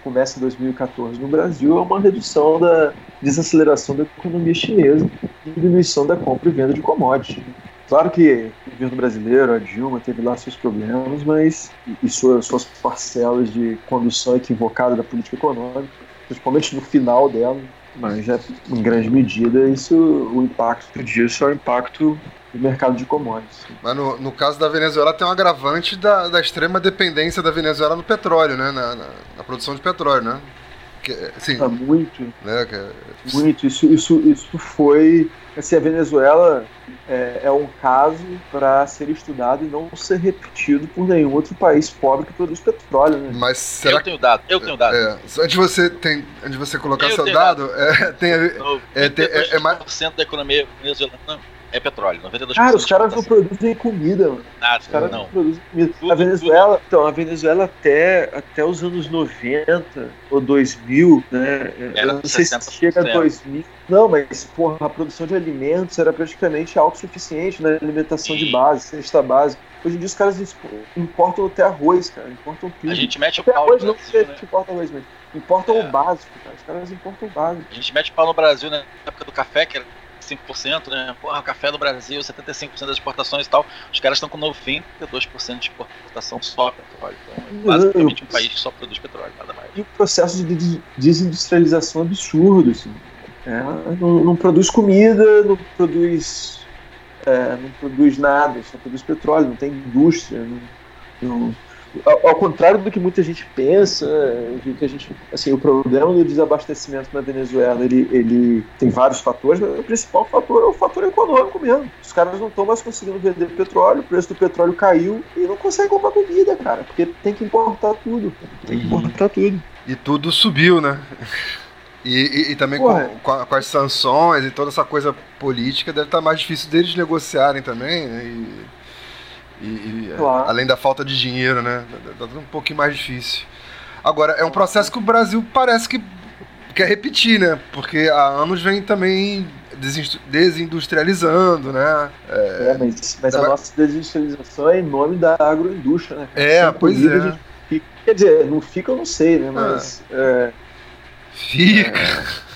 começa em 2014 no Brasil é uma redução da desaceleração da economia chinesa e diminuição da compra e venda de commodities. Claro que o governo brasileiro, a Dilma, teve lá seus problemas, mas e suas, suas parcelas de condução equivocada da política econômica, principalmente no final dela, mas é, em grande medida isso, o impacto disso é o impacto do mercado de commodities. Mas no, no caso da Venezuela tem um agravante da, da extrema dependência da Venezuela no petróleo, né? Na, na, na produção de petróleo, né? Que, assim, ah, muito. Né, que, é muito. Isso, isso, isso foi. Assim, a Venezuela é, é um caso para ser estudado e não ser repetido por nenhum outro país pobre que produz petróleo. Né? Mas será eu tenho dado, eu tenho dado. É, antes de você, tem, antes de você colocar eu seu dado, dado. É, tem, é, tem, é, é mais. da economia venezuelana é petróleo. 92% cara, os caras não produzem comida, mano. Nada, os caras não. não produzem comida. Tudo, a Venezuela, tudo. então, a Venezuela até, até os anos 90 ou 2000, né? Era eu não sei se chega a 2000. Não, mas, porra, a produção de alimentos era praticamente autossuficiente na alimentação Sim. de base, cesta básica. Hoje em dia os caras importam até arroz, cara. Importam tudo. A gente mete o pau arroz, não sei né? importa arroz mesmo. Importam é. o básico, cara. Os caras importam o básico. A gente mete o pau no Brasil, né? Na época do café, que era 75%, né? Porra, café do Brasil, 75% das exportações e tal. Os caras estão com 92% de exportação só petróleo. Então, é basicamente um país que só produz petróleo, nada mais. E o processo de desindustrialização absurdo, assim. É, não, não, produz comida, não produz, é, não produz nada, só produz petróleo, não tem indústria, não, não ao, ao, contrário do que muita gente pensa, de que a gente, assim, o problema do desabastecimento na Venezuela, ele, ele tem vários fatores, mas o principal fator é o fator econômico mesmo. Os caras não estão mais conseguindo vender petróleo, o preço do petróleo caiu e não conseguem comprar comida, cara, porque tem que importar tudo. Tem que importar tudo. E tudo subiu, né? E, e, e, também com, com, com, as sanções e toda essa coisa política, deve estar mais difícil deles negociarem também, né? E e, e claro. além da falta de dinheiro, né? Tá tudo um pouquinho mais difícil. Agora, é um processo que o Brasil parece que quer repetir, né? Porque há anos vem também desindustrializando, né? É, é mas, mas a nossa desindustrialização é em nome da agroindústria, né? É, pois é. Fica, quer dizer, não fica, eu não sei, né? Mas. Ah. É, fica.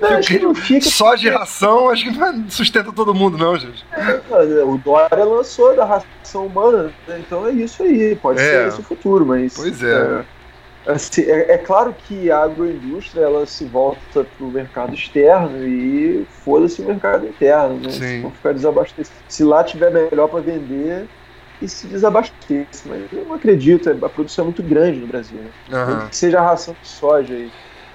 É, não, acho que não fica. Só de ração, acho que não sustenta todo mundo, não, gente. É, o Dória lançou da ração humana, né? então é isso aí. Pode é. ser esse o futuro, mas. Pois é. é assim, é, é, claro que a agroindústria ela se volta para o mercado externo e foda-se o mercado interno, né? Sim. Se ficar desabastecido. Se lá tiver melhor para vender, e se desabasteça. Mas eu não acredito, a produção é muito grande no Brasil. Né? Uhum. Que seja a ração de soja aí.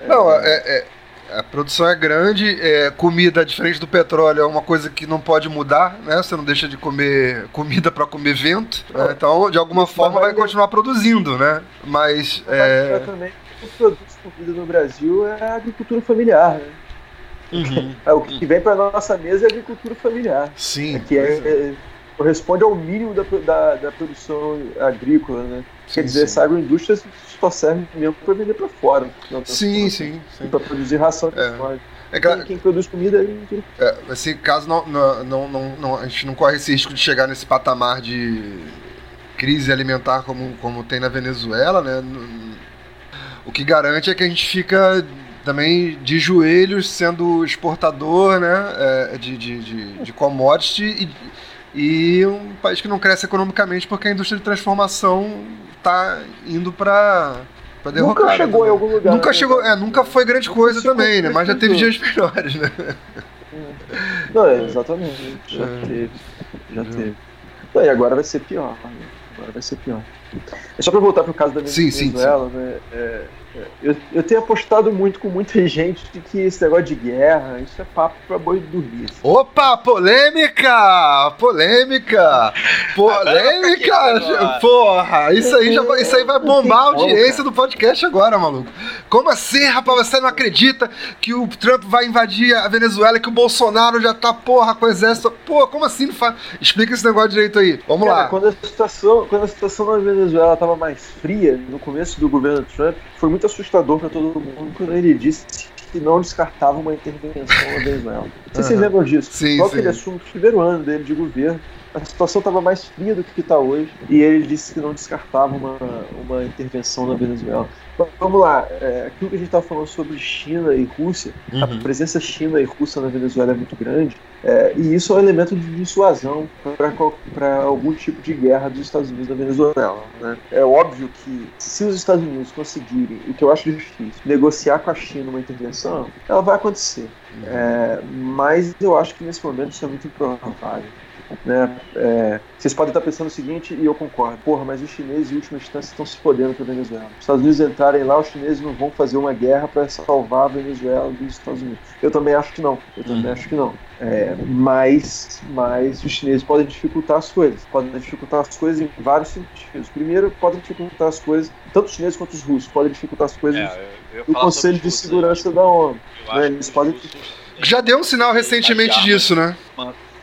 Não, é, é, a produção é grande, é, comida, diferente do petróleo, é uma coisa que não pode mudar, né? Você não deixa de comer comida para comer vento. Né? Então, de alguma forma, vai continuar produzindo, né? Mas. É... também, o produto de comida no Brasil é a agricultura familiar, né? Uhum. o que vem para nossa mesa é a agricultura familiar. Sim. Que é, é, corresponde ao mínimo da, da, da produção agrícola, né? Sim, Quer dizer, sim. essa agroindústria só serve mesmo para vender para fora. Não, sim, sim, sim. Para produzir ração de é. É claro, quem, quem, produz comida é assim, caso não, não, não, não, a gente não corre esse risco de chegar nesse patamar de crise alimentar como, como tem na Venezuela, né? O que garante é que a gente fica também de joelhos sendo exportador né, é, de, de, de, de commodity e, e um país que não cresce economicamente porque a indústria de transformação está indo para para derrotar. Nunca chegou também. em algum lugar. Nunca né? chegou, é, nunca foi grande nunca coisa também, né? Mas já teve dias melhores, né? Não, é, exatamente. Já é. teve. Já é. teve. Não, e agora vai ser pior. Né? Agora vai ser pior. É só para voltar pro caso da Venezuela, sim, sim, sim. né? É, eu, eu tenho apostado muito com muita gente de que esse negócio de guerra, isso é papo pra boi dormir. Assim. Opa, polêmica! Polêmica! Polêmica! Porra, isso aí, já, isso aí vai bombar a audiência do podcast agora, maluco. Como assim, rapaz? Você não acredita que o Trump vai invadir a Venezuela, que o Bolsonaro já tá, porra, com o exército? Pô, como assim? Explica esse negócio direito aí. Vamos Cara, lá. Quando a, situação, quando a situação na Venezuela tava mais fria, no começo do governo Trump, foi muito assustador para todo mundo quando ele disse que não descartava uma intervenção na Venezuela. Vocês lembram disso. Sim, Logo sim. que ele assume o primeiro ano dele de governo, a situação estava mais fria do que está hoje e ele disse que não descartava uma, uma intervenção na Venezuela. Vamos lá, é, aquilo que a gente estava falando sobre China e Rússia, uhum. a presença China e Rússia na Venezuela é muito grande é, e isso é um elemento de dissuasão para algum tipo de guerra dos Estados Unidos na Venezuela. Né? É óbvio que se os Estados Unidos conseguirem, o que eu acho difícil, negociar com a China uma intervenção, ela vai acontecer. Uhum. É, mas eu acho que nesse momento isso é muito improvável. Né? É, vocês podem estar pensando o seguinte, e eu concordo: porra, mas os chineses, em última instância, estão se podendo para a Venezuela. Os Estados Unidos entrarem lá, os chineses não vão fazer uma guerra para salvar a Venezuela dos Estados Unidos. Eu também acho que não. Eu também uhum. acho que não. É, mas, mas os chineses podem dificultar as coisas. Podem dificultar as coisas em vários sentidos. Primeiro, podem dificultar as coisas, tanto os chineses quanto os russos, podem dificultar as coisas é, do Conselho de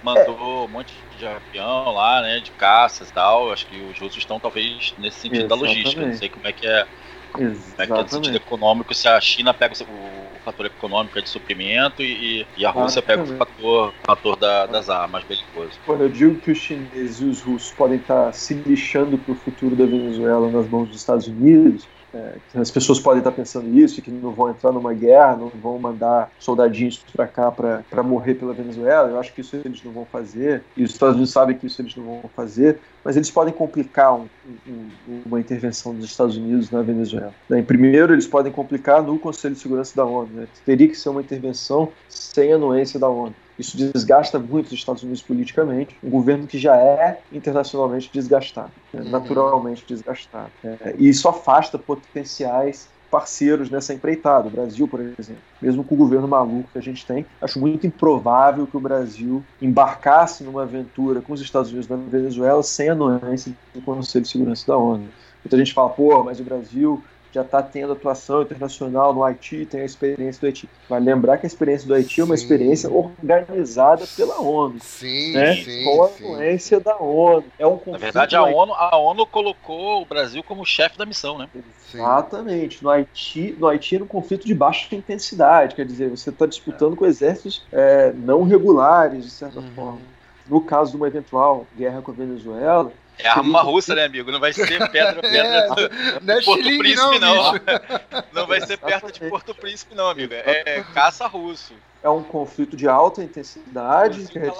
Mandou um monte de avião lá, né, de caças e tal. Acho que os russos estão talvez nesse sentido Exatamente. da logística. Não sei como é que é, como é, que é no sentido econômico, se a China pega o, fator econômico de suprimento e, e a Rússia pega o fator, fator da, das armas belicosas. Quando eu digo que os chineses e os russos podem estar se lixando para o futuro da Venezuela nas mãos dos Estados Unidos, é, as pessoas podem estar pensando isso, que não vão entrar numa guerra, não vão mandar soldadinhos para cá para morrer pela Venezuela. Eu acho que isso eles não vão fazer, e os Estados Unidos sabem que isso eles não vão fazer, mas eles podem complicar um, um, uma intervenção dos Estados Unidos na Venezuela. Né? Primeiro, eles podem complicar no Conselho de Segurança da ONU. Né? Teria que ser uma intervenção sem anuência da ONU. Isso desgasta muito os Estados Unidos politicamente, um governo que já é internacionalmente desgastado, né? Uhum. naturalmente desgastado. É, e isso afasta potenciais parceiros nessa empreitada. O Brasil, por exemplo, mesmo com o governo maluco que a gente tem, acho muito improvável que o Brasil embarcasse numa aventura com os Estados Unidos na Venezuela sem anuência do Conselho de Segurança da ONU. Muita gente fala, pô, mas o Brasil já está tendo atuação internacional no Haiti, tem a experiência do Haiti. Vai lembrar que a experiência do Haiti sim. é uma experiência organizada pela ONU. Sim, né? sim. Com a influência sim. da ONU. É um Na verdade, a ONU, a ONU colocou o Brasil como chefe da missão, né? Exatamente. No Haiti, no Haiti era um conflito de baixa intensidade, quer dizer, você está disputando é. com exércitos é, não regulares, de certa uhum. forma. No caso de uma eventual guerra com a Venezuela, é arma russa, né, amigo? Não vai ser pedra, pedra é, do, não é Porto Príncipe, não. Não, não vai ser perto de Porto Príncipe, não, amigo. É, é caça russo. É um conflito de alta intensidade. Dizer,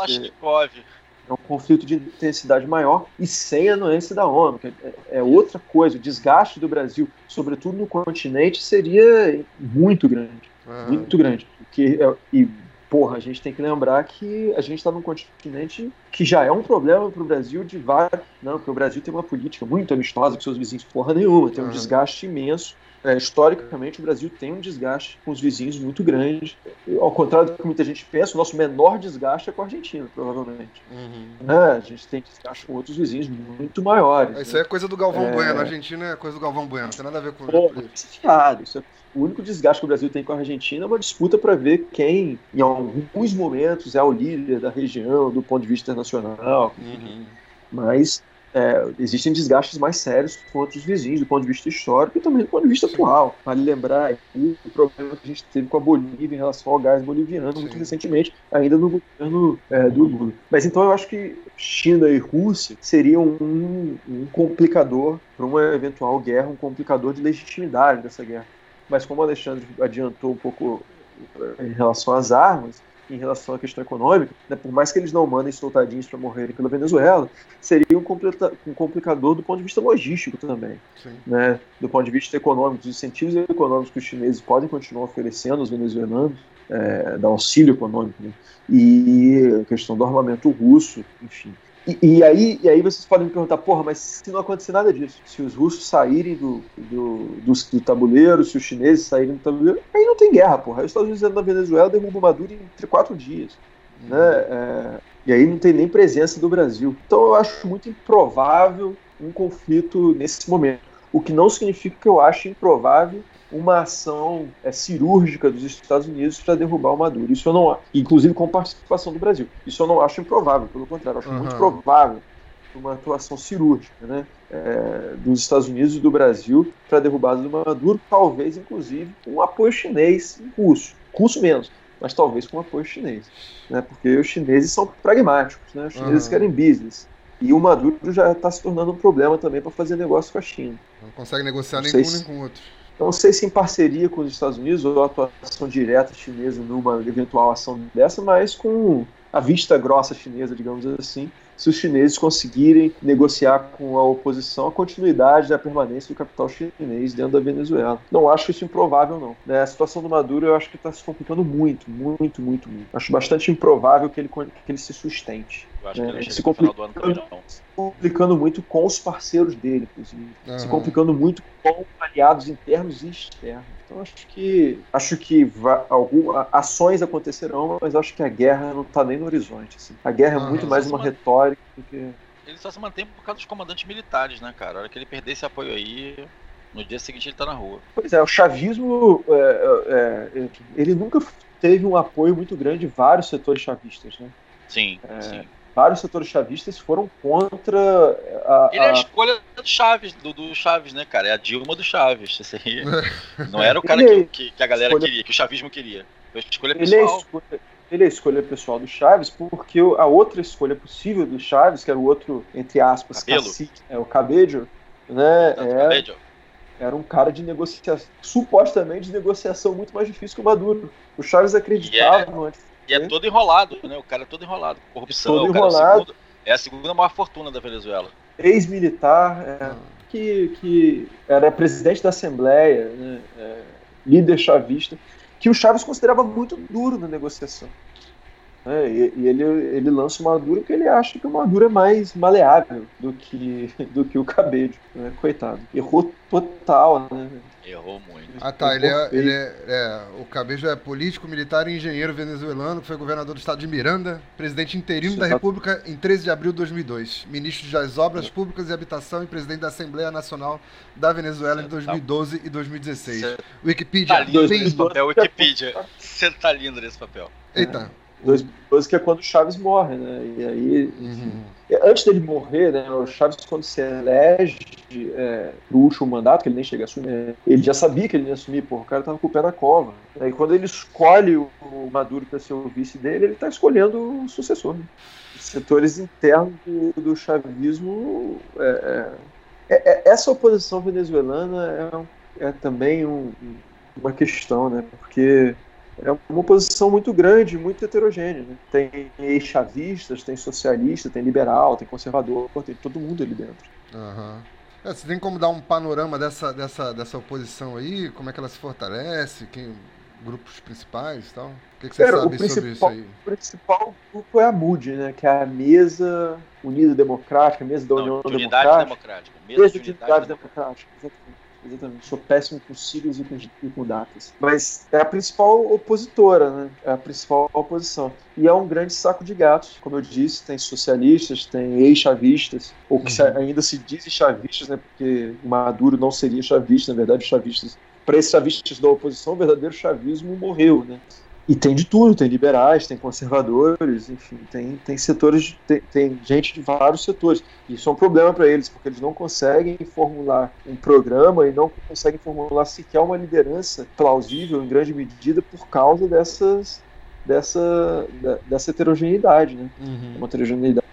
é um conflito de intensidade maior e sem anuência da ONU. É, é outra coisa. O desgaste do Brasil, sobretudo no continente, seria muito grande. Uhum. Muito grande. Que, é, e porra, a gente tem que lembrar que a gente está num continente que já é um problema para o Brasil de vários. Não, porque o Brasil tem uma política muito amistosa com seus vizinhos, porra nenhuma, tem um uhum. desgaste imenso. É, historicamente, o Brasil tem um desgaste com os vizinhos muito grande. Ao contrário do que muita gente pensa, o nosso menor desgaste é com a Argentina, provavelmente. Uhum. É, a gente tem desgaste com outros vizinhos muito maiores. Isso né? é coisa do Galvão é... Bueno. A Argentina é coisa do Galvão Bueno, não tem nada a ver com Pô, isso. Isso é o único desgaste que o Brasil tem com a Argentina é uma disputa para ver quem, em alguns momentos, é o líder da região do ponto de vista internacional. Uhum. Mas é, existem desgastes mais sérios com outros vizinhos, do ponto de vista histórico e também do ponto de vista atual. Vale lembrar o problema que a gente teve com a Bolívia em relação ao gás boliviano Sim. muito recentemente, ainda no governo é, do Lula. Mas então eu acho que China e Rússia seriam um, um complicador para uma eventual guerra, um complicador de legitimidade dessa guerra mas como o Alexandre adiantou um pouco eh, em relação às armas, em relação à questão econômica, né, por mais que eles não mandem soldadinhos para morrerem pela Venezuela, seria um, um, complicador do ponto de vista logístico também. Né, do ponto de vista econômico, os incentivos econômicos que os chineses podem continuar oferecendo aos venezuelanos, é, da auxílio econômico, né, e a questão do armamento russo, enfim. E, e, aí, e aí vocês podem me perguntar, porra, mas se não acontecer nada disso, se os russos saírem do, do, do, do tabuleiro, se os chineses saírem do tabuleiro, aí não tem guerra, porra. Aí os Estados Unidos na Venezuela derrubam Maduro em quatro dias. Né? É, e aí não tem nem presença do Brasil. Então eu acho muito improvável um conflito nesse momento. O que não significa que eu acho improvável uma ação é, cirúrgica dos Estados Unidos para derrubar o Maduro. Isso eu não, inclusive com participação do Brasil. Isso eu não acho improvável, pelo contrário, eu acho uhum. muito provável uma atuação cirúrgica, né, é, dos Estados Unidos e do Brasil para a derrubada do Maduro, talvez inclusive com um apoio chinês e russo, russo menos, mas talvez com um apoio chinês, né, porque os chineses são pragmáticos, né, os chineses uhum. querem business. E o Maduro já está se tornando um problema também para fazer negócio com a China. Não consegue negociar nem com um nem com o outro. Não sei se em parceria com os Estados Unidos ou atuação direta chinesa numa eventual ação dessa, mas com a vista grossa chinesa, digamos assim, se os chineses conseguirem negociar com a oposição a continuidade da permanência do capital chinês dentro da Venezuela. Não acho isso improvável, não. Né, a situação do Maduro eu acho que está se complicando muito, muito, muito, muito. Acho bastante improvável que ele, que ele se sustente. Eu acho né? que ele se complicando, complicando muito com os parceiros dele, inclusive. Uhum. Se complicando muito com aliados internos e externos. Então acho que acho que algumas ações acontecerão, mas acho que a guerra não está nem no horizonte. Assim. A guerra é muito mais uma retórica do que. Ele só se mantém por causa dos comandantes militares, né, cara? A hora que ele perder esse apoio aí, no dia seguinte ele tá na rua. Pois é, o chavismo, é, é, é ele nunca teve um apoio muito grande de vários setores chavistas, né? Sim, é, sim vários setores chavistas foram contra a. Ele é a escolha do Chaves, do, do, Chaves, né, cara? É a Dilma do Chaves. Não era o cara que, que, que, a galera escolha... queria, que o chavismo queria. Foi escolha pessoal. Ele é, escolha, ele é a escolha pessoal do Chaves, porque a outra escolha possível do Chaves, que era o outro, entre aspas, Cabelo. cacique, é o Cabejo, né? É, era um cara de negociação, supostamente de negociação muito mais difícil que o Maduro. O Chaves acreditava yeah. no e é todo enrolado, né? O cara é todo enrolado. Corrupção, todo enrolado. É, segundo, é, a segunda maior fortuna da Venezuela. Ex-militar, é, que, que era presidente da Assembleia, né, é, líder chavista, que o Chaves considerava muito duro na negociação. É, e, e ele, ele lança o Maduro porque ele acha que o Maduro é mais maleável do que, do que o Cabejo. Né? Coitado. Errou total, né? Errou muito. Ah tá, ele é, ele é, é, O Cabejo é político, militar e engenheiro venezuelano, foi governador do estado de Miranda, presidente interino da República em 13 de abril de 2002, ministro das Obras Públicas e Habitação e presidente da Assembleia Nacional da Venezuela em 2012 e 2016. Cê Wikipedia. Tá lindo nesse papel, Wikipedia. Você tá lindo nesse papel. Eita. 2012 que é quando o Chaves morre, né? E aí, uhum. antes dele morrer, né? O Chaves quando se elege é, pro último mandato, que ele nem chega a assumir, é, ele já sabia que ele ia assumir, porra, o cara tava com o pé na cova. E quando ele escolhe o Maduro para ser o vice dele, ele tá escolhendo o sucessor. Né? Os setores internos do, do chavismo, é, é, é essa oposição venezuelana é, também um, uma questão, né? Porque é uma oposição muito grande, muito heterogênea. Né? Tem ex-chavistas, tem socialista, tem liberal, tem conservador, tem todo mundo ali dentro. Uhum. É, você tem como dar um panorama dessa, dessa, dessa oposição aí? Como é que ela se fortalece? Quem, grupos principais e tal? O que, que você Pera, sabe sobre isso aí? O principal grupo é a MUD, né? Que é a Mesa Unida Democrática, Mesa da União Não, Democrática. Democrática. Mesa, Mesa de Unidade Democrática. Democrática. Exatamente. Sou péssimo com siglas e com, e com datas. Mas é a principal opositora, né? É a principal oposição. E é um grande saco de gatos. Como eu disse, tem socialistas, tem ex-chavistas, ou que uhum. ainda se dizem chavistas, né? Porque Maduro não seria chavista, na verdade, chavistas. Para esses chavistas da oposição, o verdadeiro chavismo morreu, né? E tem de tudo, tem liberais, tem conservadores, enfim, tem, tem setores, tem, tem gente de vários setores. Isso é um problema para eles, porque eles não conseguem formular um programa e não conseguem formular sequer uma liderança plausível, em grande medida, por causa dessas, dessa, dessa heterogeneidade, né? Uhum. Uma heterogeneidade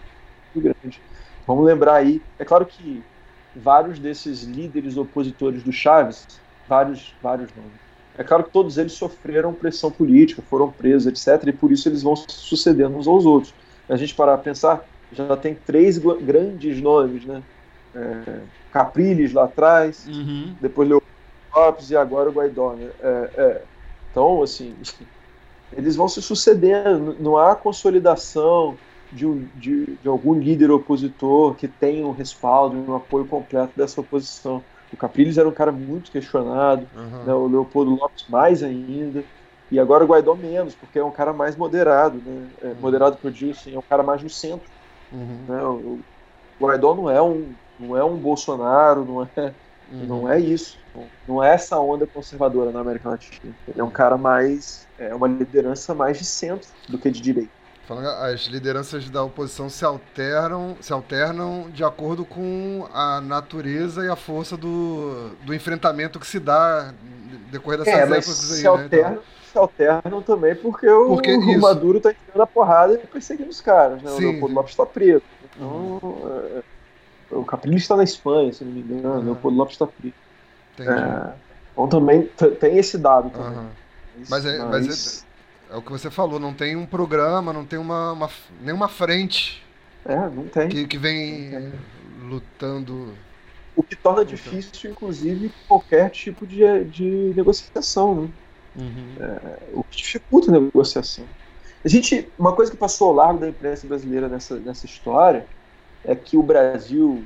muito grande. Vamos lembrar aí, é claro que vários desses líderes opositores do Chaves, vários, vários nomes, é claro que todos eles sofreram pressão política, foram presos, etc., e por isso eles vão sucedendo uns aos outros. A gente parar a pensar, já tem três grandes nomes, né? É, Capriles lá atrás, uhum. depois Leopoldo Lopes e agora o Guaidó, né? É, é. Então, assim, eles vão se sucedendo, não há consolidação de, um, de, de algum líder opositor que tenha um respaldo e um apoio completo dessa oposição. O Capriles era um cara muito questionado, uhum. né, o Leopoldo Lopes mais ainda, e agora o Guaidó menos, porque é um cara mais moderado, né? É, uhum. Moderado que eu digo assim, é um cara mais no centro. Uhum. Né? O, o Guaidó não é um, não é um Bolsonaro, não é, uhum. não é isso. Não é essa onda conservadora na América Latina. Ele é um cara mais, é uma liderança mais de centro do que de direita as lideranças da oposição se alternam, se alternam de acordo com a natureza e a força do, do enfrentamento que se dá decorrer dessas é, épocas aí, se né? Alternam, então... Se alternam também porque o, porque o Maduro está entrando a porrada e perseguindo os caras, né? Sim, o Leopoldo Lopes está preso. Então, é, o Capriles está na Espanha, se não me engano, uhum. o Leopoldo Lopes está preso. É, então também tem esse dado também. Uhum. Mas, é, mas, mas é, o que você falou, não tem um programa, não tem uma, uma nenhuma frente. É, não tem. Que, que vem tem. lutando. O que torna lutando. difícil, inclusive, qualquer tipo de, de negociação, né? Uhum. É, o que dificulta a negociação. A gente, uma coisa que passou ao largo da imprensa brasileira nessa, nessa história é que o Brasil,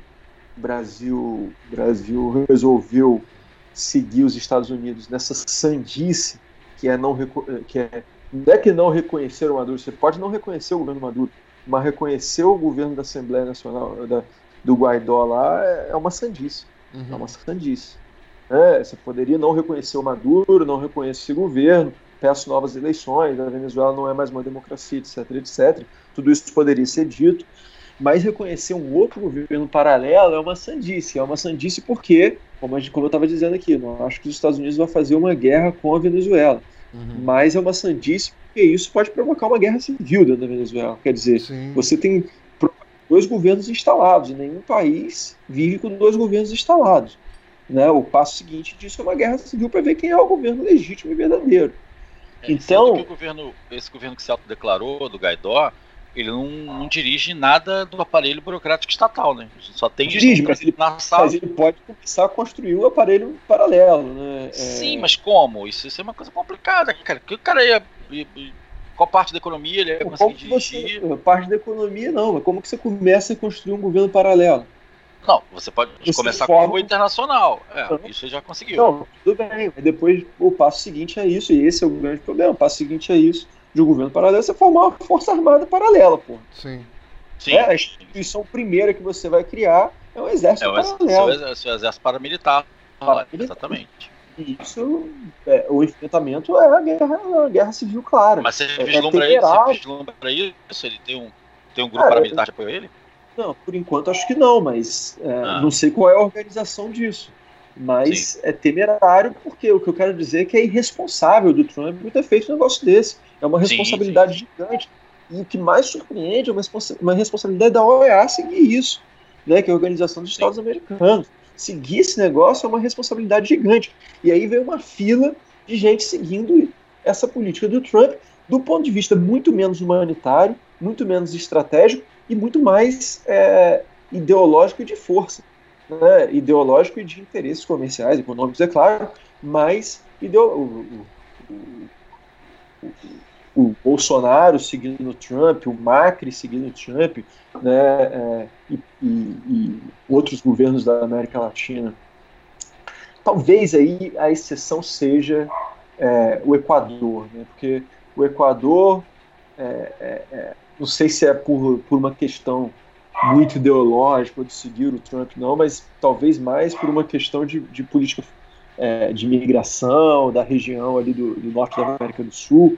Brasil, Brasil resolveu seguir os Estados Unidos nessa sandice que é não que é não é que não reconhecer o Maduro, você pode não reconhecer o governo Maduro, mas reconhecer o governo da Assembleia Nacional, da, do Guaidó lá, é, é uma sandice. Uhum. É uma sandice. É, você poderia não reconhecer o Maduro, não reconhecer o governo, peço novas eleições, a Venezuela não é mais uma democracia, etc, etc. Tudo isso poderia ser dito, mas reconhecer um outro governo paralelo é uma sandice. É uma sandice porque, como, a gente, como eu estava dizendo aqui, não acho que os Estados Unidos vão fazer uma guerra com a Venezuela. Uhum. Mas é uma sandice porque isso pode provocar uma guerra civil dentro da Venezuela. Quer dizer, Sim. você tem dois governos instalados e nenhum país vive com dois governos instalados. Né? O passo seguinte disso é uma guerra civil para ver quem é o governo legítimo e verdadeiro. É, então, o governo, esse governo que se autodeclarou, do Gaidó, ele não, não, dirige nada do aparelho burocrático estatal, né? Só tem dirige, mas ele, na sala. mas ele pode começar a construir o aparelho paralelo, né? É... Sim, mas como? Isso, isso, é uma coisa complicada, cara. Que o cara ia, ia, qual parte da economia ele ia conseguir dirigir? Você, parte da economia não, mas como que você começa a construir um governo paralelo? Não, você pode você começar forma... com o internacional. É, não. isso já conseguiu. Não, tudo bem. Mas depois o passo seguinte é isso, e esse é o grande problema. O passo seguinte é isso. De um governo paralelo, você formar uma força armada paralela, pô. Sim. Sim. É, a instituição primeira que você vai criar é o exército é o paralelo. É o exército paramilitar. paramilitar. Exatamente. Isso, é, o enfrentamento é a guerra, a guerra civil, claro. Mas você é, vislumbra, é você vislumbra isso? Ele tem um, tem um grupo paramilitar que apoia ele? Não, por enquanto acho que não, mas é, ah. não sei qual é a organização disso. Mas Sim. é temerário, porque o que eu quero dizer é que é irresponsável do Trump ter feito um negócio desse. É uma responsabilidade sim, sim. gigante. E o que mais surpreende é uma, responsa uma responsabilidade da OEA seguir isso, né, que é a Organização dos Estados Americanos. Seguir esse negócio é uma responsabilidade gigante. E aí vem uma fila de gente seguindo essa política do Trump do ponto de vista muito menos humanitário, muito menos estratégico e muito mais é, ideológico e de força. Né? Ideológico e de interesses comerciais, econômicos, é claro, mas o, o, o, o, Bolsonaro seguindo o Trump, o Macri seguindo o Trump, né, é, e, e, e outros governos da América Latina. Talvez aí a exceção seja é, o Equador, né, porque o Equador é, é, é não sei se é por, por uma questão muito ideológica de seguir o Trump, não, mas talvez mais por uma questão de, de política é, de migração da região ali do, do, norte da América do Sul,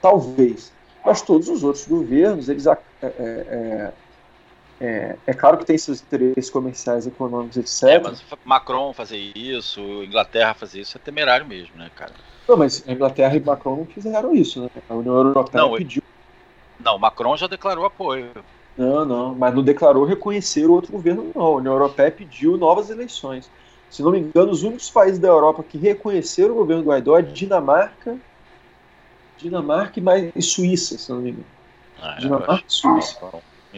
talvez. Mas todos os outros governos, eles é, é, é, é, é claro que tem seus interesses comerciais, econômicos, etc. É, mas Macron fazer isso, Inglaterra fazer isso é temerário mesmo, né, cara? Não, mas a Inglaterra e Macron não fizeram isso, né? A União Europeia não, pediu não, Macron já declarou apoio. Não, não, mas não declarou reconhecer o outro governo, não. A União Europeia pediu novas eleições. Se não me engano, os únicos países da Europa que reconheceram o governo Guaidó é Dinamarca, Dinamarca e, mais, e Suíça, se não me engano. Ah, Dinamarca e Suíça.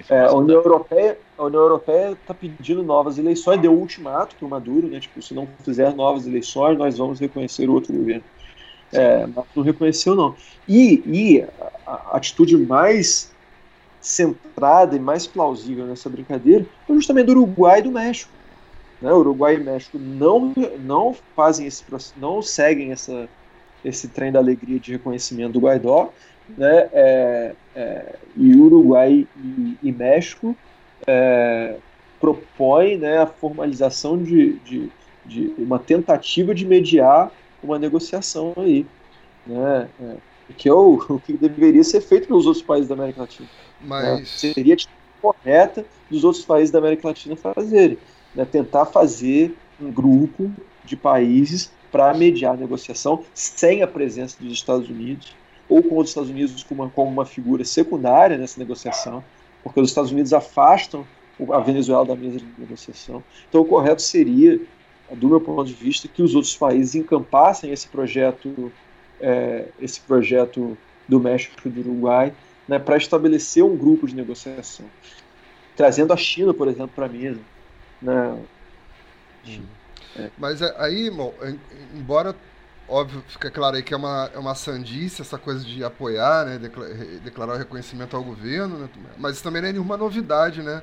É, a União Europeia a União Europeia está pedindo novas eleições, deu um ultimato para o Maduro, né? Tipo, se não fizer novas eleições, nós vamos reconhecer o outro governo. É, não reconheceu, não. E, e a atitude mais centrada e mais plausível nessa brincadeira foi justamente do Uruguai e do México. Né? O Uruguai e México não, não fazem esse não seguem essa, esse trem da alegria de reconhecimento do Guaidó, né? É, é, e Uruguai e, e México é, propõem né, a formalização de, de, de, uma tentativa de mediar uma negociação aí. Né? É, que é o, o que deveria ser feito pelos outros países da América Latina. Né? Mas... Né? Seria a correta dos outros países da América Latina fazerem. Né? Tentar fazer um grupo de países para mediar a negociação sem a presença dos Estados Unidos, ou com os Estados Unidos como uma, como uma figura secundária nessa negociação, porque os Estados Unidos afastam a Venezuela da mesa de negociação. Então, o correto seria, do meu ponto de vista, que os outros países encampassem esse projeto é, esse projeto do México e do Uruguai né, para estabelecer um grupo de negociação, trazendo a China, por exemplo, para a mesa. Né? É. Mas é, aí, irmão, embora óbvio, fica claro aí que é uma, é uma sandice essa coisa de apoiar, né, declarar o reconhecimento ao governo, né, mas isso também não é nenhuma novidade, né?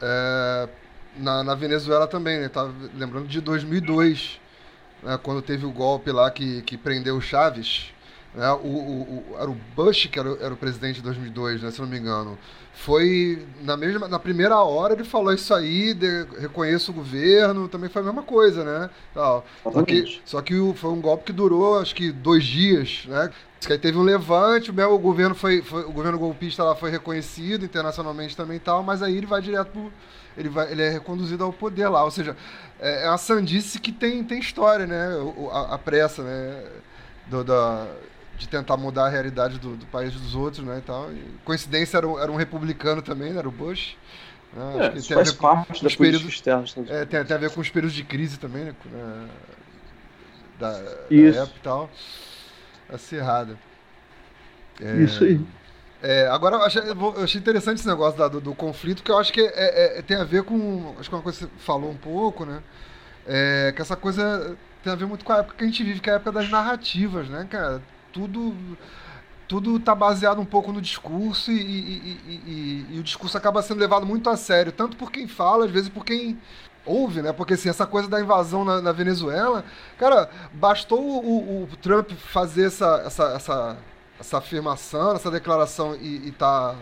É, na, na Venezuela também, né? Tava lembrando de 2002, né, quando teve o golpe lá que, que prendeu o Chaves, né, o, o, o, era o Bush que era, era o presidente de 2002, né, se não me engano. Foi na mesma na primeira hora ele falou isso aí, de, reconheço o governo, também foi a mesma coisa, né? Tal. Só que, só que foi um golpe que durou acho que dois dias, né? Que aí teve um levante, o, governo foi, foi, o governo golpista lá foi reconhecido internacionalmente também e tal, mas aí ele vai direto pro, ele, vai, ele é reconduzido ao poder lá. Ou seja, é, é uma sandice que tem, tem história, né? A, a pressa, né? Do, da, de tentar mudar a realidade do, do, país dos outros, né? E tal. E, coincidência era um, era um republicano também, né? Era o Bush. Né? É, isso faz parte da períodos, externa. É, tem, tem a ver com os períodos de crise também, né? Da, da época e tal. Acirrada. É, isso aí. É, agora, eu achei, eu achei, interessante esse negócio da, do, do, conflito, que eu acho que é, é, é, tem a ver com. Acho que é uma coisa que você falou um pouco, né? É, que essa coisa tem a ver muito com a época que a gente vive, que é a época das narrativas, né, cara? Tudo. tudo tá baseado um pouco no discurso e, e, e, e, o discurso acaba sendo levado muito a sério, tanto por quem fala, às vezes por quem ouve, né? Porque assim, essa coisa da invasão na, na Venezuela, cara, bastou o, o, Trump fazer essa, essa, essa, essa afirmação, essa declaração e, e tá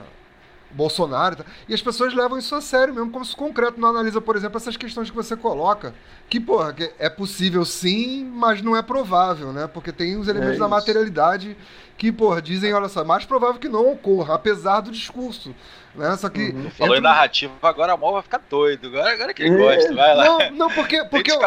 Bolsonaro. Tá? E as pessoas levam isso a sério mesmo, como se concreto não analisa, por exemplo, essas questões que você coloca. Que, porra, que é possível sim, mas não é provável, né? Porque tem os elementos é da materialidade que, porra, dizem, olha só, é mais provável que não ocorra, apesar do discurso. Né? Só que. Uhum. Falou em narrativa, agora a Mol vai ficar doido. Agora, agora que ele gosta, vai lá. Não, não porque. porque eu,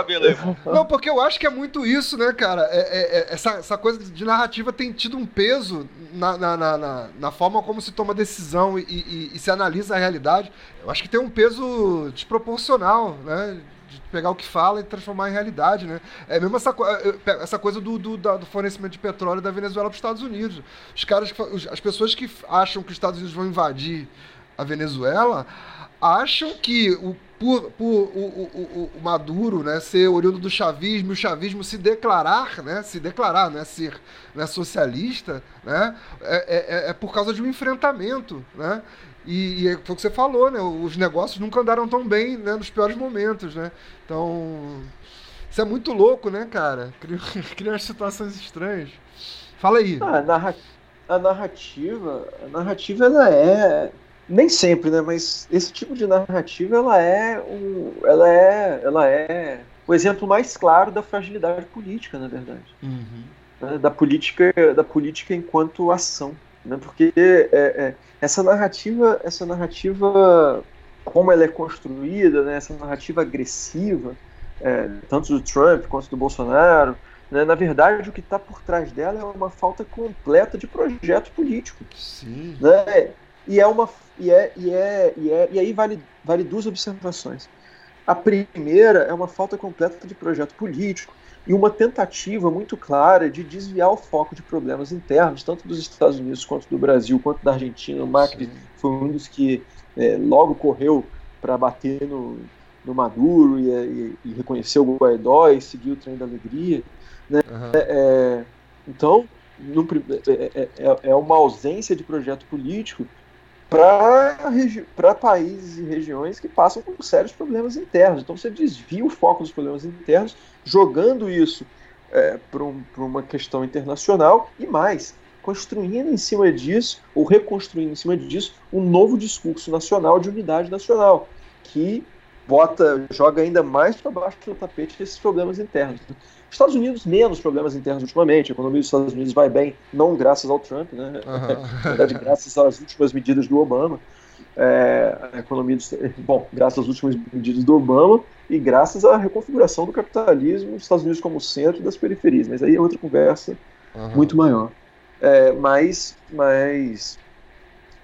não, porque eu acho que é muito isso, né, cara? É, é, é, essa, essa coisa de narrativa tem tido um peso na, na, na, na forma como se toma decisão e, e, e se analisa a realidade. Eu acho que tem um peso desproporcional, né? De pegar o que fala e transformar em realidade, né? É mesmo essa, essa coisa do, do, do fornecimento de petróleo da Venezuela para os Estados Unidos. Os caras, as pessoas que acham que os Estados Unidos vão invadir a Venezuela acham que o, por, por o, o, o, Maduro né, ser oriundo do chavismo o chavismo se declarar, né, se declarar, né, ser né, socialista, né, é, é, é por causa de um enfrentamento, né, e, e é, foi o que você falou, né, os negócios nunca andaram tão bem, né, nos piores momentos, né, então isso é muito louco, né, cara, cria, cria umas situações estranhas. Fala aí. Ah, a, narra a narrativa, a narrativa ela é nem sempre, né? Mas esse tipo de narrativa ela é um, ela é, ela é o exemplo mais claro da fragilidade política, na verdade, uhum. da política, da política enquanto ação, né? Porque é, é, essa narrativa, essa narrativa, como ela é construída, né? Essa narrativa agressiva, é, tanto do Trump quanto do Bolsonaro, né? na verdade o que está por trás dela é uma falta completa de projeto político. Sim. Né? E é uma e é e é e, é, e aí vale vale duas observações. A primeira é uma falta completa de projeto político e uma tentativa muito clara de desviar o foco de problemas internos, tanto dos Estados Unidos quanto do Brasil, quanto da Argentina. O Macri Sim. foi um dos que é, logo correu para bater no, no Maduro e, e, e reconheceu o Guaidó e seguiu o trem da alegria. Né? Uhum. É, então, no, é, é, é uma ausência de projeto político para países e regiões que passam por sérios problemas internos. Então você desvia o foco dos problemas internos, jogando isso é, para um, uma questão internacional e mais, construindo em cima disso, ou reconstruindo em cima disso, um novo discurso nacional de unidade nacional, que bota, joga ainda mais para baixo do tapete esses problemas internos. Estados Unidos, menos problemas internos ultimamente. A economia dos Estados Unidos vai bem, não graças ao Trump, né? Uhum. Na verdade, graças às últimas medidas do Obama. É, a economia dos, bom, graças às últimas medidas do Obama e graças à reconfiguração do capitalismo dos Estados Unidos como centro das periferias. Mas aí é outra conversa uhum. muito maior. É, mas, mas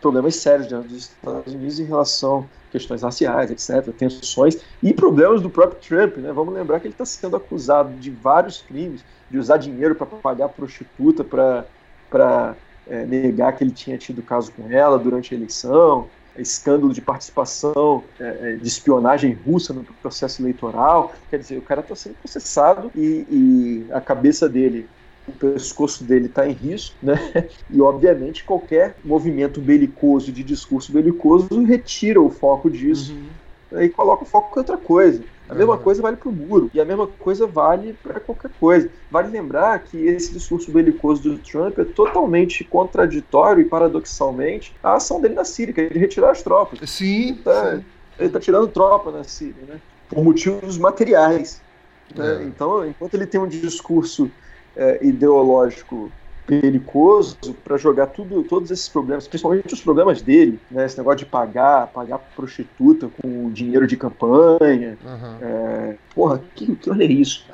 problemas sérios dentro dos Estados Unidos em relação a questões raciais, etc., tensões e problemas do próprio Trump. Né? Vamos lembrar que ele está sendo acusado de vários crimes, de usar dinheiro para pagar prostituta para é, negar que ele tinha tido caso com ela durante a eleição, escândalo de participação é, é de espionagem russa no processo eleitoral. Quer dizer, o cara está sendo processado e, e a cabeça dele o pescoço dele está em risco, né? E obviamente qualquer movimento belicoso, de discurso belicoso, retira o foco disso uhum. e coloca o foco em outra coisa. A mesma uhum. coisa vale para o muro e a mesma coisa vale para qualquer coisa. Vale lembrar que esse discurso belicoso do Trump é totalmente contraditório e paradoxalmente a ação dele na Síria, que é de retirar as tropas. Sim. Ele está tá tirando tropa na Síria, né? Por motivos materiais. Né? É. Então, enquanto ele tem um discurso é, ideológico perigoso para jogar tudo, todos esses problemas, principalmente os problemas dele, né? Esse negócio de pagar, pagar prostituta com dinheiro de campanha. Uhum. É, porra, que, que olha isso.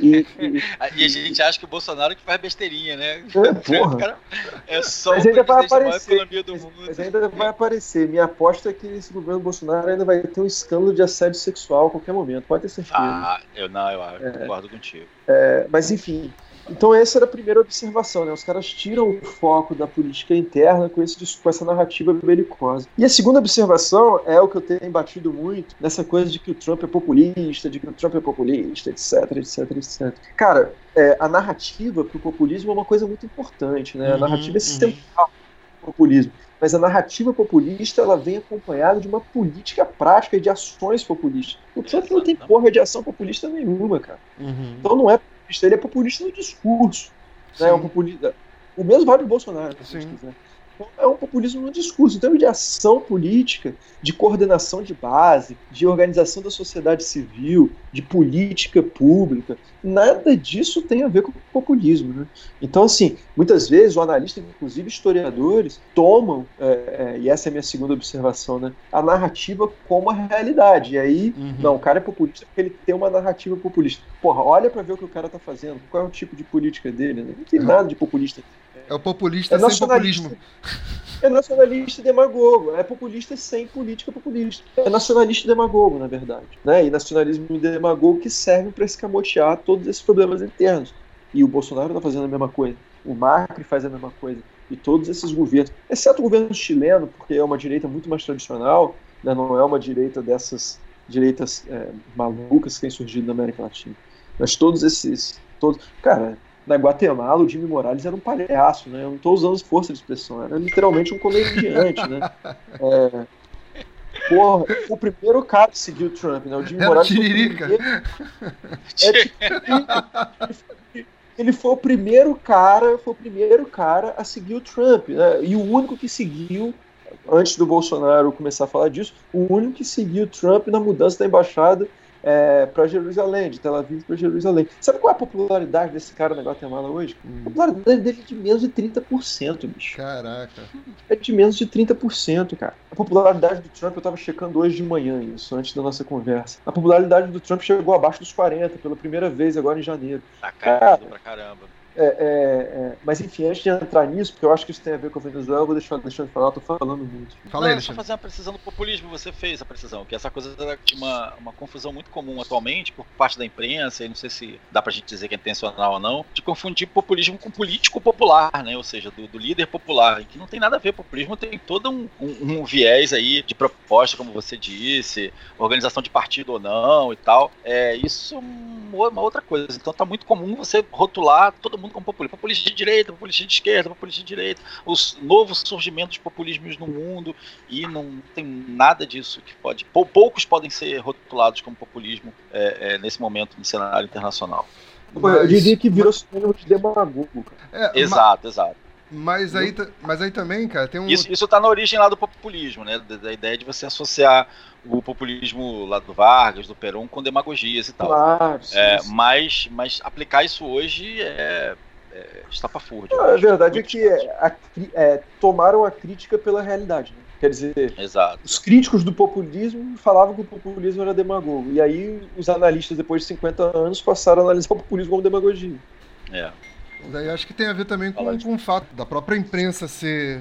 E, e, e, a gente acha que o Bolsonaro que faz besteirinha, né? É, porra. Cara, é só mas ainda vai aparecer. Mas, mas, ainda vai aparecer. Minha aposta é que esse governo Bolsonaro ainda vai ter um escândalo de assédio sexual a qualquer momento. Pode ter certeza. Ah, eu não, eu, é, concordo contigo. É, mas enfim, Então essa era a primeira observação, né? Os caras tiram o foco da política interna com, esse, com essa narrativa belicosa. E a segunda observação é o que eu tenho batido muito nessa coisa de que o Trump é populista, de que o Trump é populista, etc, etc, etc. Cara, é, a narrativa para o populismo é uma coisa muito importante, né? A uhum, narrativa é uhum. central uhum. populismo mas a narrativa populista ela vem acompanhada de uma política prática e de ações populistas. O Trump não tem porra de ação populista nenhuma, cara. Uhum. Então não é populista, ele é populista no discurso. Né? É um populista. O mesmo vale do Bolsonaro. Sim. Quiser é um populismo no discurso. Então, de ação política, de coordenação de base, de organização da sociedade civil, de política pública, nada disso tem a ver com o populismo. Né? Então, assim, muitas vezes o analista, inclusive historiadores, tomam, é, é, e essa é a minha segunda observação, né, a narrativa como a realidade. E aí, uhum. não, o cara é populista porque ele tem uma narrativa populista. Porra, olha para ver o que o cara tá fazendo, qual é o tipo de política dele. Né? Não tem uhum. nada de populista é o populista é sem populismo. É nacionalista e demagogo. É populista sem política populista. É nacionalista e demagogo, na verdade. Né? E nacionalismo e demagogo que servem para escamotear todos esses problemas internos. E o Bolsonaro está fazendo a mesma coisa. O Macri faz a mesma coisa. E todos esses governos, exceto o governo chileno, porque é uma direita muito mais tradicional, né? não é uma direita dessas direitas é, malucas que têm surgido na América Latina. Mas todos esses. Todos, cara, na Guatemala, o Jimmy Morales era um palhaço, né? Eu não estou usando força de expressão, era literalmente um comediante, né? É, porra, o primeiro cara que seguiu o Trump, né? O Jimmy era Morales. Tiririca. Foi é, ele foi o primeiro cara, foi o primeiro cara a seguir o Trump, né? E o único que seguiu antes do Bolsonaro começar a falar disso, o único que seguiu o Trump na mudança da embaixada é, para Jerusalém, de Tel Aviv para Jerusalém. Sabe qual é a popularidade desse cara na Guatemala hoje? Hum. A popularidade dele é de menos de 30%, bicho. Caraca. É de menos de 30%, cara. A popularidade do Trump, eu tava checando hoje de manhã isso, antes da nossa conversa. A popularidade do Trump chegou abaixo dos 40 pela primeira vez agora em janeiro. Tá cara, pra caramba. É, é, é, mas enfim, antes de entrar nisso, porque eu acho que isso tem a ver com a Venezuela, eu vou deixar deixar de falar, eu tô falando muito. Fala aí, só fazer uma precisão do populismo, você fez a precisão, que essa coisa de uma, uma confusão muito comum atualmente por parte da imprensa, e não sei se dá pra gente dizer que é intencional ou não, de confundir populismo com político popular, né? Ou seja, do, do líder popular, que não tem nada a ver. Populismo tem todo um, um, um viés aí de proposta, como você disse, organização de partido ou não e tal. É, isso é uma outra coisa. Então tá muito comum você rotular todo mundo mundo como populista. Populista de direita, populista de esquerda, populista de direita, os novos surgimentos de populismos no mundo, e não tem nada disso que pode. Poucos podem ser rotulados como populismo é, é, nesse momento no cenário internacional. Mas, eu diria que virou sinônimo de demagogo. É, exato, mas... exato. Mas aí, mas aí também, cara, tem um. Isso, isso tá na origem lá do populismo, né? Da, da, ideia de você associar o populismo lá do Vargas, do Perón, com demagogias e tal. Claro, sim, é, sim. Mas, mas aplicar isso hoje é, é estapafúrdio. a verdade é que a, é, tomaram a crítica pela realidade. Né? Quer dizer, Exato. os críticos do populismo falavam que o populismo era demagogo. E aí os analistas, depois de 50 anos, passaram a analisar o populismo como demagogia. É. Daí acho que tem a ver também com, com o fato da própria imprensa ser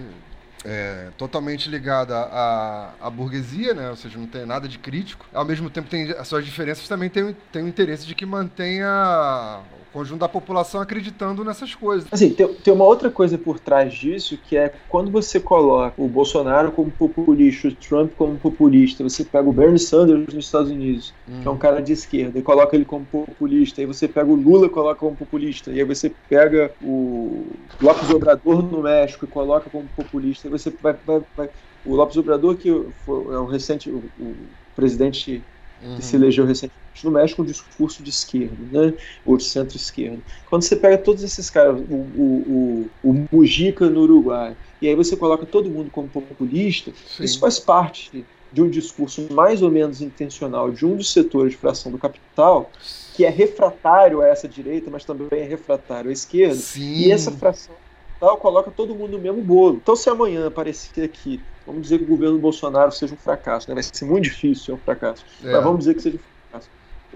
é, totalmente ligada à, à burguesia, né? ou seja, não tem nada de crítico. Ao mesmo tempo tem as suas diferenças, também tem, tem o interesse de que mantenha conjunto da população acreditando nessas coisas. Assim, tem, tem uma outra coisa por trás disso, que é quando você coloca o Bolsonaro como populista, o Trump como populista, você pega o Bernie Sanders nos Estados Unidos, hum. que é um cara de esquerda, e coloca ele como populista, aí você pega o Lula e coloca como populista, e aí você pega o Lopes Obrador no México e coloca como populista, aí você vai, vai, vai o Lopes Obrador, que foi, é o recente, o, o presidente uhum. que se elegeu recentemente no México, um discurso de esquerda, né? ou de centro-esquerda. Quando você pega todos esses caras, o, o, o, o Mujica no Uruguai, e aí você coloca todo mundo como populista, Sim. isso faz parte de um discurso mais ou menos intencional de um dos setores de fração do capital, que é refratário a essa direita, mas também é refratário à esquerda. Sim. E essa fração tal coloca todo mundo no mesmo bolo. Então, se amanhã aparecer aqui, vamos dizer que o governo Bolsonaro seja um fracasso, né? vai ser muito difícil ser um fracasso, é. mas vamos dizer que seja um fracasso.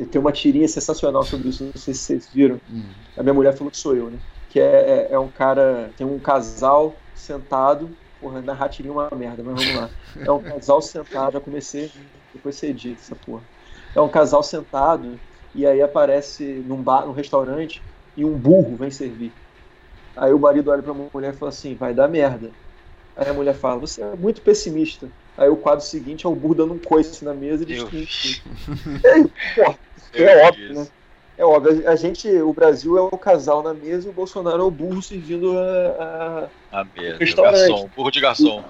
Tem uma tirinha sensacional sobre isso, não sei se vocês viram. Hum. A minha mulher falou que sou eu, né? Que é, é, é um cara, tem um casal sentado, porra, narrar tirinha é uma merda, mas vamos lá. É um casal sentado, já comecei, depois você edita essa porra. É um casal sentado, e aí aparece num bar, num restaurante, e um burro vem servir. Aí o marido olha para a mulher e fala assim: vai dar merda. Aí a mulher fala: você é muito pessimista. Aí o quadro seguinte é o burro dando um coice na mesa e destruindo. É, é óbvio, né? É óbvio, a gente, o Brasil é o casal na mesa e o Bolsonaro é o burro servindo a. A, a mesa, o garçom, burro de garçom.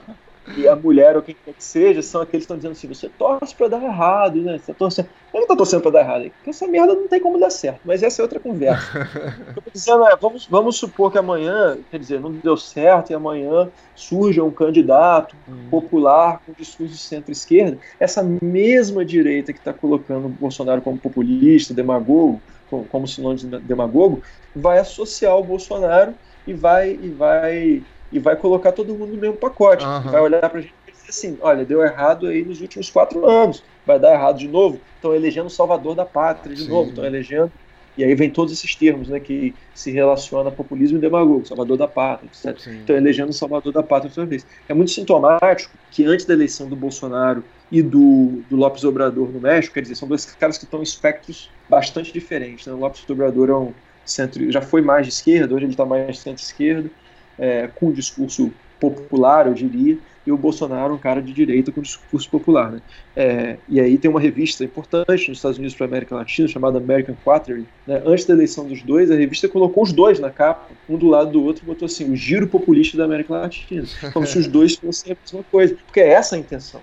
E, a mulher ou quem quer que seja são aqueles que estão dizendo assim: você torce pra dar errado, né? Você tá torcendo. Eu não tô torcendo pra dar errado, porque essa merda não tem como dar certo, mas essa é outra conversa. o que eu tô dizendo é: vamos, vamos supor que amanhã, quer dizer, não deu certo e amanhã surja um candidato hum. popular com discurso de centro-esquerda, essa mesma direita que está colocando o Bolsonaro como populista, demagogo, como sinônimo de demagogo, vai associar o Bolsonaro e vai e vai e vai colocar todo mundo no mesmo pacote. Uhum. Vai olhar para a gente e dizer assim, olha, deu errado aí nos últimos quatro anos, vai dar errado de novo. Estão elegendo o Salvador da Pátria de Sim. novo, estão elegendo e aí vem todos esses termos, né, que se relaciona a populismo e demagogo, Salvador da Pátria, etc. Então, elegendo o Salvador da Pátria outra vez. É muito sintomático que antes da eleição do Bolsonaro e do, do Lopes Obrador no México, quer dizer, são dois caras que estão em espectros bastante diferentes. Né? O Lopes Obrador é um centro, já foi mais de esquerda, hoje ele está mais centro-esquerda, é, com um discurso popular, eu diria, e o Bolsonaro um cara de direita com discurso popular. Né? É, e aí tem uma revista importante nos Estados Unidos para a América Latina, chamada American Quarterly. Né? Antes da eleição dos dois, a revista colocou os dois na capa, um do lado do outro, e botou assim, o giro populista da América Latina, como se os dois fossem a mesma coisa, porque é essa a intenção.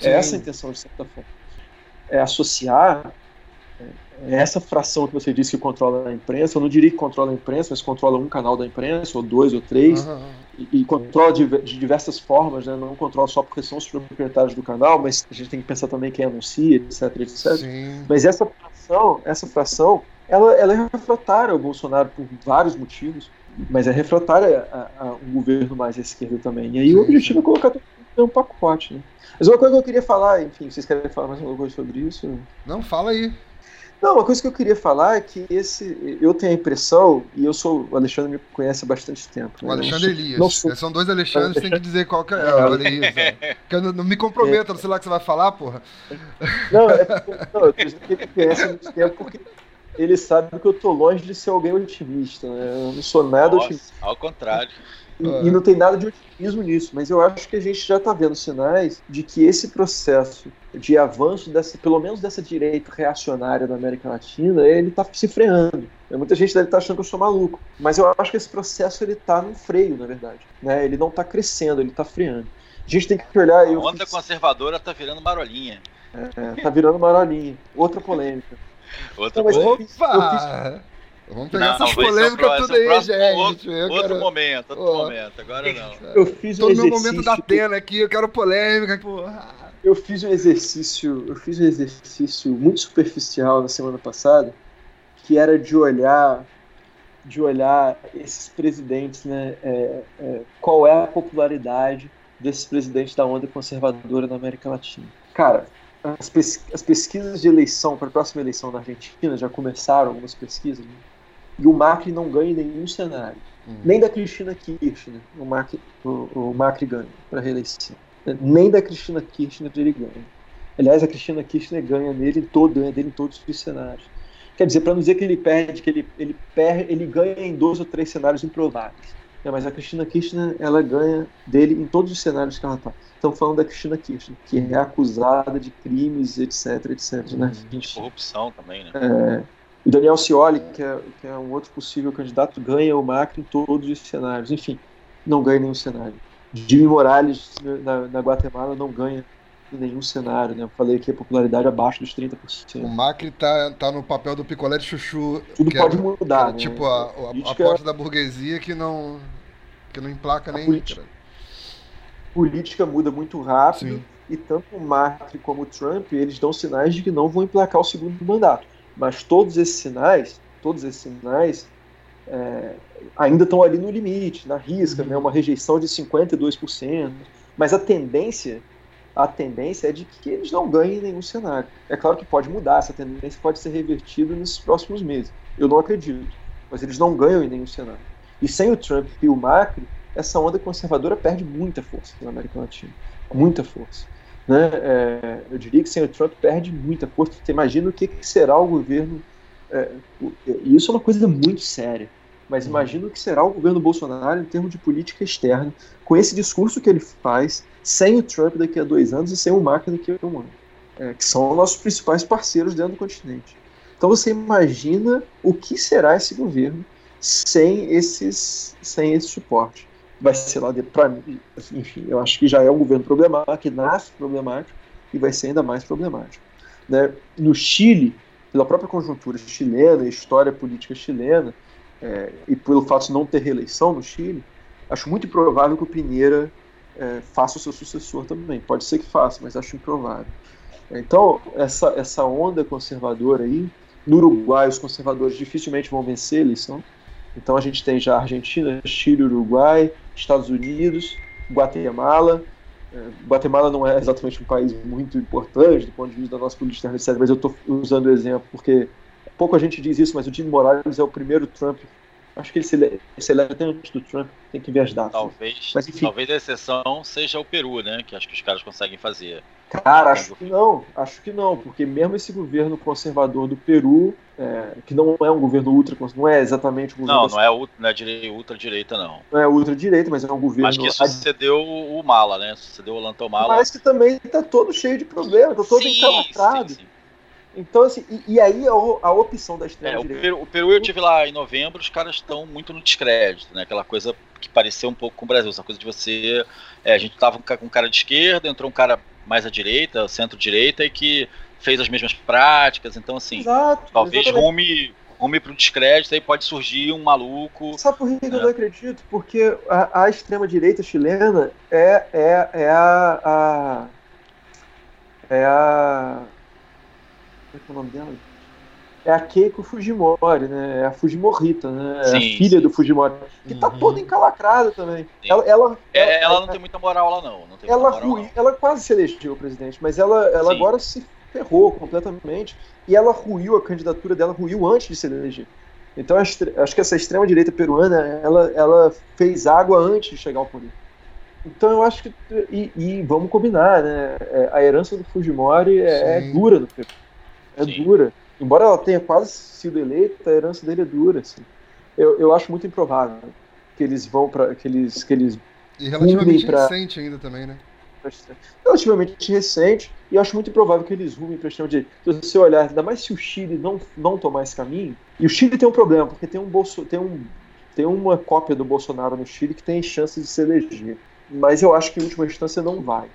É Sim. essa a intenção, de certa forma. É associar essa fração que você disse que controla a imprensa, eu não diria que controla a imprensa, mas controla um canal da imprensa, ou dois ou três, uhum. e, e, controla de, de, diversas formas, né? não controla só porque são os proprietários do canal, mas a gente tem que pensar também quem anuncia, etc, etc. Sim. Mas essa fração, essa fração, ela, ela é refratária ao Bolsonaro por vários motivos, mas é refratária a, a um governo mais à esquerda também. E aí sim, o objetivo sim. é colocar um pacote. Né? Mas uma coisa que eu queria falar, enfim, vocês querem falar mais alguma coisa sobre isso? Não, fala aí. Não, uma coisa que eu queria falar é que esse. Eu tenho a impressão, e eu sou. O Alexandre me conhece há bastante tempo. Né? O Alexandre Elias. Não sou... São dois Alexandres, tem que dizer qual que é. é. O Elias, eu não, não, me comprometa, é. não sei lá o que você vai falar, porra. Não, é, não eu me conhece há muito tempo porque ele sabe que eu tô longe de ser alguém otimista, né? Eu não sou nada Nossa, otimista. Ao contrário. E, e, não tem nada de otimismo nisso, mas eu acho que a gente já está vendo sinais de que esse processo de avanço dessa, pelo menos dessa direita reacionária da América Latina, ele está se freando. Muita gente deve estar tá achando que eu sou maluco, mas eu acho que esse processo ele está no freio, na verdade. Né? Ele não está crescendo, ele está freando. A gente tem que olhar. A onda fiz... conservadora está virando marolinha. É, tá virando marolinha. Outra polêmica. Outra não, polêmica. Opa! Vamos pegar não, essas polêmicas tudo aí, gente. Outro, outro quero... momento, outro oh. momento. Agora não. Eu fiz Tô um no meu momento da pena aqui, eu quero polêmica, porra. Eu fiz um exercício, eu fiz um exercício muito superficial na semana passada, que era de olhar, de olhar esses presidentes, né? É, é, qual é a popularidade desses presidentes da onda conservadora na América Latina? Cara, as, pes as pesquisas de eleição para a próxima eleição na Argentina já começaram algumas pesquisas. Né? E o Macri não ganha em nenhum cenário. Uhum. Nem da Cristina Kirchner o Macri, o, o Macri ganha para reeleição. Nem da Cristina Kirchner ele ganha. Aliás, a Cristina Kirchner ganha nele em todo, ganha dele em todos os cenários. Quer dizer, para não dizer que ele perde, que ele, ele, perde, ele ganha em dois ou três cenários improváveis. É, mas a Cristina Kirchner, ela ganha dele em todos os cenários que ela está. Estamos falando da Cristina Kirchner, que é acusada de crimes, etc, etc. Né? De corrupção também, né? É, o Daniel Scioli, que é, que é um outro possível candidato, ganha o Macri em todos os cenários. Enfim, não ganha nenhum cenário. Jimmy Morales, na, na Guatemala, não ganha em nenhum cenário. Né? Eu falei que a popularidade é abaixo dos 30%. O Macri tá, tá no papel do picolé de chuchu. Tudo pode mudar. né? Tipo a, a, a, a porta da burguesia que não, que não emplaca nem. Política, política muda muito rápido. Sim. E tanto o Macri como o Trump, eles dão sinais de que não vão emplacar o segundo mandato. Mas todos esses sinais, todos esses sinais é, ainda estão ali no limite, na risca, uhum. né, uma rejeição de 52%. Mas a tendência, a tendência é de que eles não ganhem nenhum cenário. É claro que pode mudar, essa tendência pode ser revertida nesses próximos meses. Eu não acredito, mas eles não ganham em nenhum cenário. E sem o Trump e o Macri, essa onda conservadora perde muita força na América Latina, muita força. Né? É, eu diria que sem o Trump perde muita força. Você imagina o que, que será o governo é, isso é uma coisa muito séria. Mas uhum. imagina o que será o governo Bolsonaro em termos de política externa, com esse discurso que ele faz, sem o Trump daqui a dois anos e sem o Macron daqui a um ano, é, que são nossos principais parceiros dentro do continente. Então você imagina o que será esse governo sem esses, sem esse suporte. Vai ser lá para mim, enfim, eu acho que já é um governo problemático, que nasce problemático e vai ser ainda mais problemático. Né? No Chile, pela própria conjuntura chilena, história política chilena, é, e pelo fato de não ter reeleição no Chile, acho muito improvável que o Pinheira é, faça o seu sucessor também. Pode ser que faça, mas acho improvável. Então, essa, essa onda conservadora aí, no Uruguai, os conservadores dificilmente vão vencer a eleição. Então, a gente tem já Argentina, Chile, Uruguai, Estados Unidos, Guatemala, é, Guatemala não é exatamente um país muito importante do ponto de vista da nossa política externa, mas eu estou usando o exemplo porque pouco a gente diz isso, mas o Jimmy Morales é o primeiro Trump. Acho que ele se, ele se elege antes do Trump, tem que ver as datas. Talvez, mas, talvez a exceção seja o Peru, né? Que acho que os caras conseguem fazer. Cara, acho que não, acho que não, porque mesmo esse governo conservador do Peru, é, que não é um governo ultra, não é exatamente um governo. Não, não é, ultra, não é ultra-direita, não. Não é ultra-direita, mas é um governo. Mas que sucedeu o Mala, né? Sucedeu o Lantomala. Mas que também tá todo cheio de problemas, tá todo sim, encalatrado. Sim, sim. Então, assim, e, e aí a, a, opção da extrema-direita. É, o, Peru, o Peru eu tive lá em novembro, os caras estão muito no descrédito, né? Aquela coisa que pareceu um pouco com o Brasil, essa coisa de você. É, a gente tava com um cara de esquerda, entrou um cara mais à direita, centro-direita, e que fez as mesmas práticas. Então, assim, Exato, talvez rume, rume para o descrédito, aí pode surgir um maluco. Sabe por que né? eu não acredito? Porque a, a extrema-direita chilena é, é, é a, a. É a. Como é, é o nome dela? é a Keiko Fujimori, né? É a Fujimorita, né? É sim, a filha sim. do Fujimori. Que tá uhum. toda encalacrada também. Ela, ela, é, ela, ela, não tem muita moral lá, não. não ela, moral, não. ela quase se elegeu presidente, mas ela, ela agora se ferrou completamente. E ela ruiu, a candidatura dela ruiu antes de se eleger. Então acho que essa extrema-direita peruana, ela, ela fez água antes de chegar ao poder. Então eu acho que. E, e vamos combinar, né? É, a herança do Fujimori é, é dura no Peru. É Sim. dura embora ela tenha quase sido eleita, a herança dele é dura. Assim. Eu, eu acho muito improvável que eles vão para que eles que eles e relativamente pra... recente ainda também, né? Relativamente recente, e eu acho muito improvável que eles rumem para extrema direita. Se você olhar, ainda mais se o Chile não, não tomar esse caminho, e o Chile tem um problema, porque tem um, bolso, tem um tem uma cópia do Bolsonaro no Chile que tem chances de se eleger. Mas eu acho que em última instância não vai.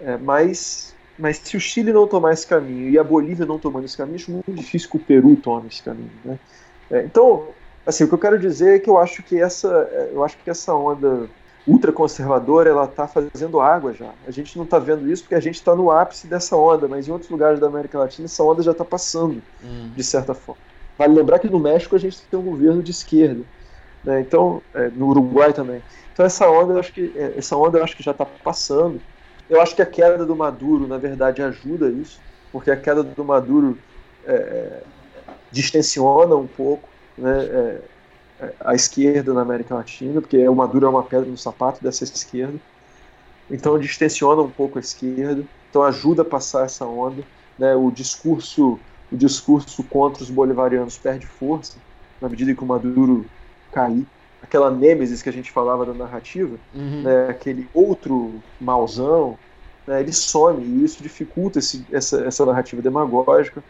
É, mas mas se o Chile não tomar esse caminho e a Bolívia não tomando esse caminho, acho muito difícil que o Peru tome esse caminho. Né? É, então, assim, o que eu quero dizer é que eu acho que essa, eu acho que essa onda ultraconservadora ela está fazendo água já. A gente não está vendo isso porque a gente está no ápice dessa onda, mas em outros lugares da América Latina essa onda já está passando, hum. de certa forma. Vale lembrar que no México a gente tem um governo de esquerda, né? então é, no Uruguai também. Então essa onda eu acho que é, essa onda eu acho que já está passando. Eu acho que a queda do Maduro, na verdade, ajuda isso, porque a queda do Maduro é, é distensiona um pouco né, é, é, a esquerda na América Latina, porque o Maduro é uma pedra no sapato dessa esquerda. Então distensiona um pouco a esquerda, então ajuda a passar essa onda. Né, o discurso o discurso contra os bolivarianos perde força na medida que o Maduro cair aquela nêmesis que a gente falava da narrativa, uhum. né, aquele outro mauzão, né, ele some e isso dificulta esse, essa, essa narrativa demagógica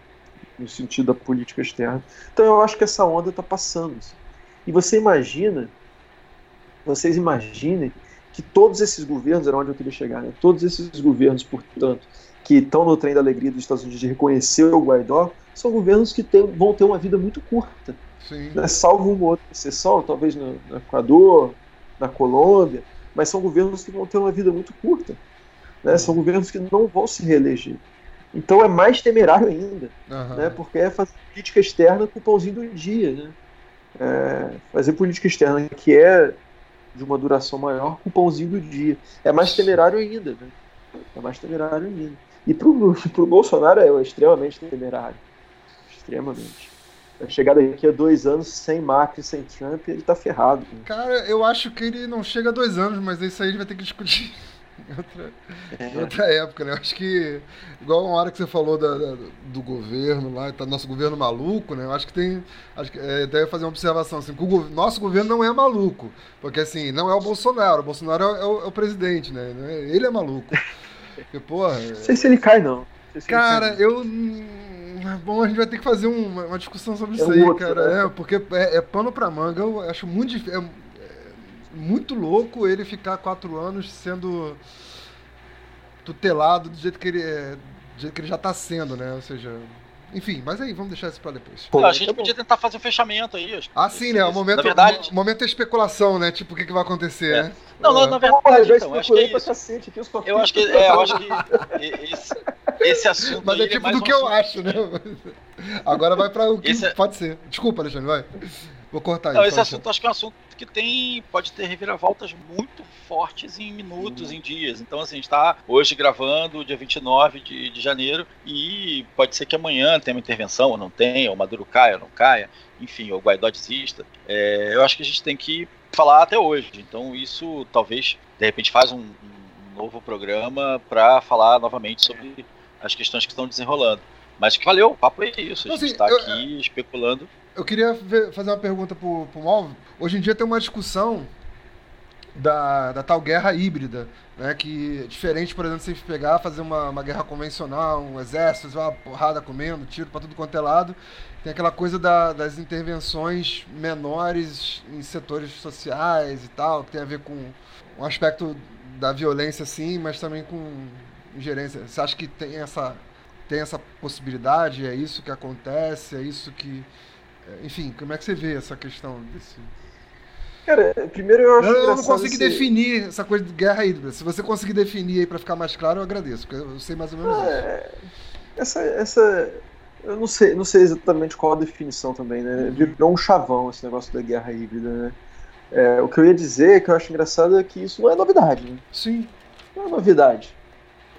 no sentido da política externa. Então eu acho que essa onda está passando. Assim. E você imagina, vocês imaginem que todos esses governos, era onde eu queria chegar, né, todos esses governos, portanto, que estão no trem da alegria dos Estados Unidos de reconhecer o Guaidó, são governos que tem, vão ter uma vida muito curta né, salvo uma outra exceção, talvez no, no, Equador, na Colômbia, mas são governos que vão ter uma vida muito curta. Né, são governos que não vão se reeleger. Então é mais temerário ainda, uhum. né, porque é fazer política externa com o pãozinho do dia. Né? É fazer política externa que é de uma duração maior com o pãozinho do dia. É mais temerário ainda. Né? É mais temerário ainda. E para o Bolsonaro é extremamente temerário. Extremamente. Chegar daqui a dois anos sem Macri, sem Trump, ele tá ferrado. Cara, eu acho que ele não chega a dois anos, mas isso aí a gente vai ter que discutir. Em outra, é. outra época, né? Eu acho que, igual uma hora que você falou da, da, do governo lá, tá nosso governo maluco, né? Eu acho que tem. Acho que é, deve fazer uma observação assim, que o nosso governo não é maluco. Porque assim, não é o Bolsonaro. O Bolsonaro é, o, é o presidente, né? É, ele é maluco. Porque, porra. Não sei se ele cai, não. Se cara, cai, eu. Bom, a gente vai ter que fazer uma, uma discussão sobre é isso aí, outro, cara. Né? É, porque é, é, pano pra manga. Eu acho muito difícil muito louco ele ficar quatro anos sendo tutelado do jeito que ele, é, do jeito que ele já está sendo, né? Ou seja, enfim, mas aí, vamos deixar isso para depois. Pô, a gente tá podia tentar fazer um fechamento aí. Ah, sim, né? O momento, na verdade... o momento é especulação, né? Tipo, o que, que vai acontecer, é. né? Não, não, na verdade, Porra, eu então, acho que é isso. Cacete, aqui, eu, eu acho que, é, eu acho que esse, esse assunto Mas é, é tipo é do que eu acho, né? Agora vai para o que esse... É- pode ser. Desculpa, Alexandre, vai. Vou cortar Não, esse assunto acho que é um assunto que tem pode ter reviravoltas muito fortes em minutos, uhum. em dias. Então, assim, a gente está hoje gravando, dia 29 de, de janeiro, e pode ser que amanhã tenha uma intervenção, ou não tenha, ou Maduro caia, ou não caia, enfim, ou Guaidó desista. É, eu acho que a gente tem que falar até hoje. Então, isso talvez, de repente, faz um, um novo programa para falar novamente sobre as questões que estão desenrolando. Mas que valeu, o papo é isso. A gente está aqui especulando eu queria ver, fazer uma pergunta pro, pro Malvo. Hoje em dia tem uma discussão da, da tal guerra híbrida, né? Que é diferente, por exemplo, você pegar, fazer uma, uma guerra convencional, um exército, uma porrada comendo, tiro para tudo quanto é lado. Tem aquela coisa da, das intervenções menores em setores sociais e tal, que tem a ver com um aspecto da violência, sim, mas também com ingerência. Você acha que tem essa, tem essa possibilidade? É isso que acontece? É isso que enfim, como é que você vê essa questão desse. Cara, primeiro eu acho Eu, eu não consigo esse... definir essa coisa de guerra híbrida. Se você conseguir definir aí para ficar mais claro, eu agradeço, porque eu sei mais ou menos é, Essa, essa. Eu não sei, não sei exatamente qual a definição também, né? Uhum. Virou um chavão esse negócio da guerra híbrida, né? É, o que eu ia dizer, que eu acho engraçado, é que isso não é novidade, né? Sim. Não é novidade.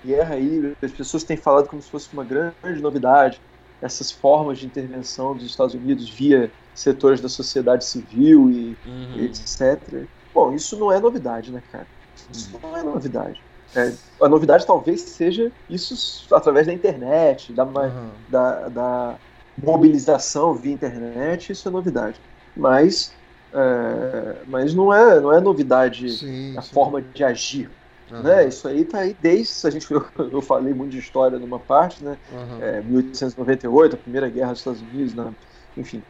Guerra híbrida, as pessoas têm falado como se fosse uma grande novidade essas formas de intervenção dos Estados Unidos via setores da sociedade civil e, uhum. etc. Bom, isso não é novidade, né, cara? Isso uhum. não é novidade. É, a novidade talvez seja isso através da internet, da, uhum. da, da, mobilização via internet, isso é novidade. Mas, é, mas não, é, não é novidade sim, a sim. forma de agir Uhum. Né? Isso aí tá aí desde. A gente, eu, eu falei muito de história numa parte, né? Uhum. É, 1898, a primeira guerra dos Estados Unidos, né? enfim.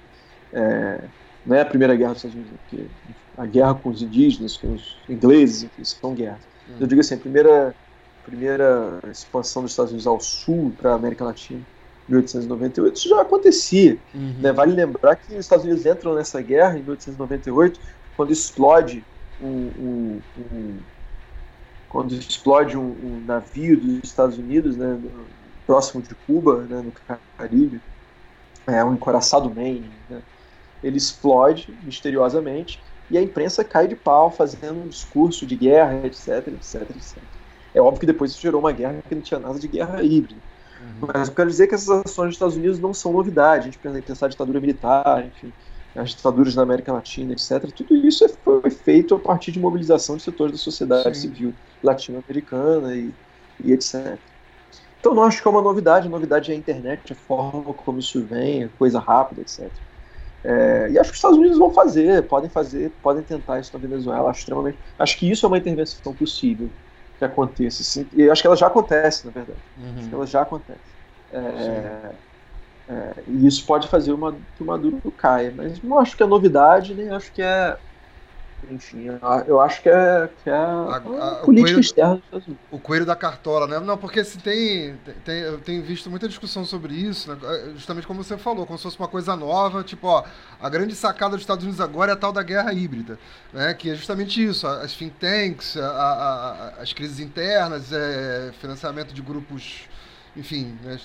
É, não é a primeira guerra dos Estados Unidos, porque a guerra com os indígenas, com os ingleses, enfim, são guerras. Uhum. Eu digo assim, a primeira, primeira expansão dos Estados Unidos ao sul para a América Latina, 1898, isso já acontecia. Uhum. Né? Vale lembrar que os Estados Unidos entram nessa guerra em 1898, quando explode um, um, um quando explode um, um navio dos Estados Unidos, né, próximo de Cuba, né, no Caribe, é um encoraçado Maine, né, ele explode misteriosamente e a imprensa cai de pau fazendo um discurso de guerra, etc, etc, etc. É óbvio que depois isso gerou uma guerra que não tinha nada de guerra híbrida. Uhum. Mas eu quero dizer que essas ações dos Estados Unidos não são novidade. A gente pensa, pensar ditadura militar, enfim, as ditaduras na América Latina, etc. Tudo isso foi feito a partir de mobilização de setores da sociedade Sim. civil latino-americana e, e, etc. Então não acho que é uma novidade, a novidade é a internet, a forma como isso vem, coisa rápida, etc. É, e acho que os Estados Unidos vão fazer, podem fazer, podem tentar isso na Venezuela. Acho extremamente, acho que isso é uma intervenção possível que aconteça. Sim, e acho que ela já acontece, na verdade. Uhum. Acho que ela já acontece. É, é, e isso pode fazer uma, que o Maduro caia, mas não acho que é novidade, nem acho que é. Enfim, eu acho que é, que é a, a, política coelho, externa dos Estados Unidos. O coelho da cartola, né? Não, porque se tem, tem. Eu tenho visto muita discussão sobre isso, né? É, justamente como você falou, como se fosse uma coisa nova, tipo, ó, a grande sacada dos Estados Unidos agora é a tal da guerra híbrida, né? Que é justamente isso, as think tanks, a, a, as crises internas, é, financiamento de grupos, enfim, né?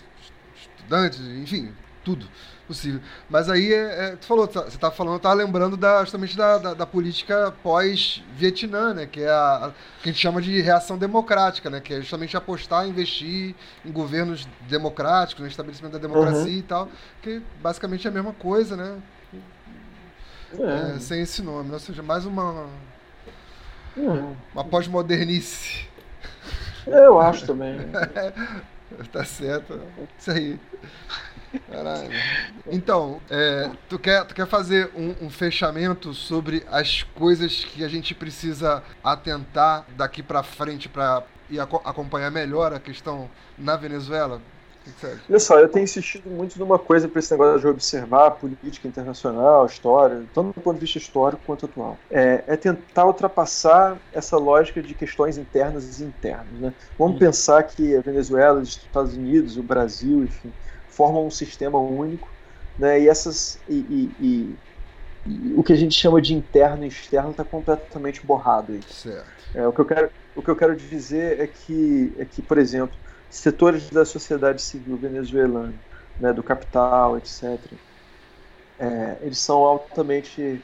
Estudantes, enfim, tudo possível. Mas aí, é, é, tu falou, você estava falando, eu lembrando da, justamente da, da, da política pós-Vietnã, né? Que é a, a, que a gente chama de reação democrática, né? Que é justamente apostar, investir em governos democráticos, no estabelecimento da democracia uhum. e tal, que basicamente é a mesma coisa, né? É. É, sem esse nome, ou seja, mais uma, é. uma pós-modernice. Eu acho também. tá certo. Isso aí. Caralho. Então, é, tu, quer, tu quer fazer um, um, fechamento sobre as coisas que a gente precisa atentar daqui para frente para ir acompanhar melhor a questão na Venezuela? Olha só, eu tenho insistido muito numa coisa para esse negócio de observar política internacional, história, tanto do ponto de vista histórico quanto atual. É, é tentar ultrapassar essa lógica de questões internas e internas. Né? Vamos uhum. pensar que a Venezuela, os Estados Unidos, o Brasil, enfim, formam um sistema único, né? E essas e, e, e, e o que a gente chama de interno e externo está completamente borrado aí. Certo. É, o que eu quero o que eu quero dizer é que é que, por exemplo, setores da sociedade civil venezuelana, né, do capital, etc. É, eles são altamente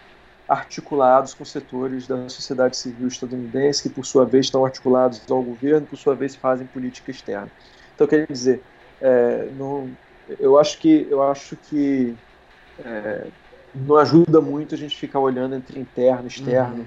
articulados com setores da sociedade civil estadunidense, que por sua vez estão articulados ao governo, por sua vez fazem política externa. Então, quer dizer, é, não, eu acho que eu acho que é, não ajuda muito a gente ficar olhando entre interno e externo, uhum.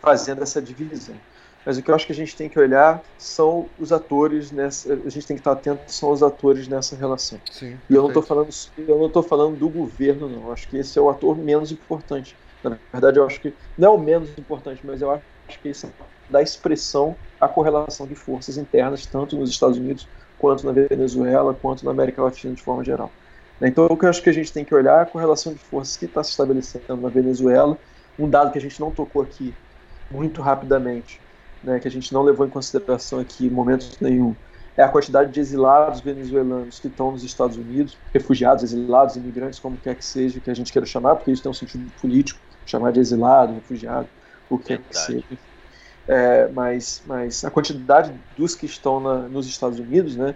fazendo essa divisão. Mas o que eu acho que a gente tem que olhar são os atores nessa. A gente tem que estar atento são os atores nessa relação. Sim, e eu não estou falando, eu não estou falando do governo, não. Eu acho que esse é o ator menos importante. Na verdade, eu acho que não é o menos importante, mas eu acho que esse é da expressão a correlação de forças internas, tanto nos Estados Unidos quanto na Venezuela, quanto na América Latina de forma geral. Então, o que eu acho que a gente tem que olhar é a correlação de forças que está se estabelecendo na Venezuela. Um dado que a gente não tocou aqui muito rapidamente né, que a gente não levou em consideração aqui em momento nenhum, é a quantidade de exilados venezuelanos que estão nos Estados Unidos, refugiados, exilados, imigrantes, como quer que seja, que a gente queira chamar, porque isso tem um sentido político, chamar de exilado, refugiado, o que quer que seja. É, mas, mas a quantidade dos que estão na, nos Estados Unidos, né,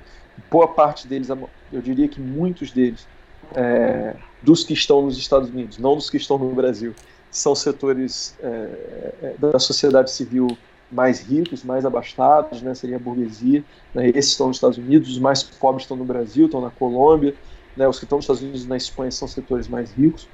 boa parte deles, eu diria que muitos deles, é, dos que estão nos Estados Unidos, não dos que estão no Brasil, são setores é, é da sociedade civil mais ricos, mais abastados, né, seria a burguesia. Né, esses estão nos Estados Unidos, os mais pobres estão no Brasil, estão na Colômbia, né, os que estão nos Estados Unidos e na Espanha são setores mais ricos.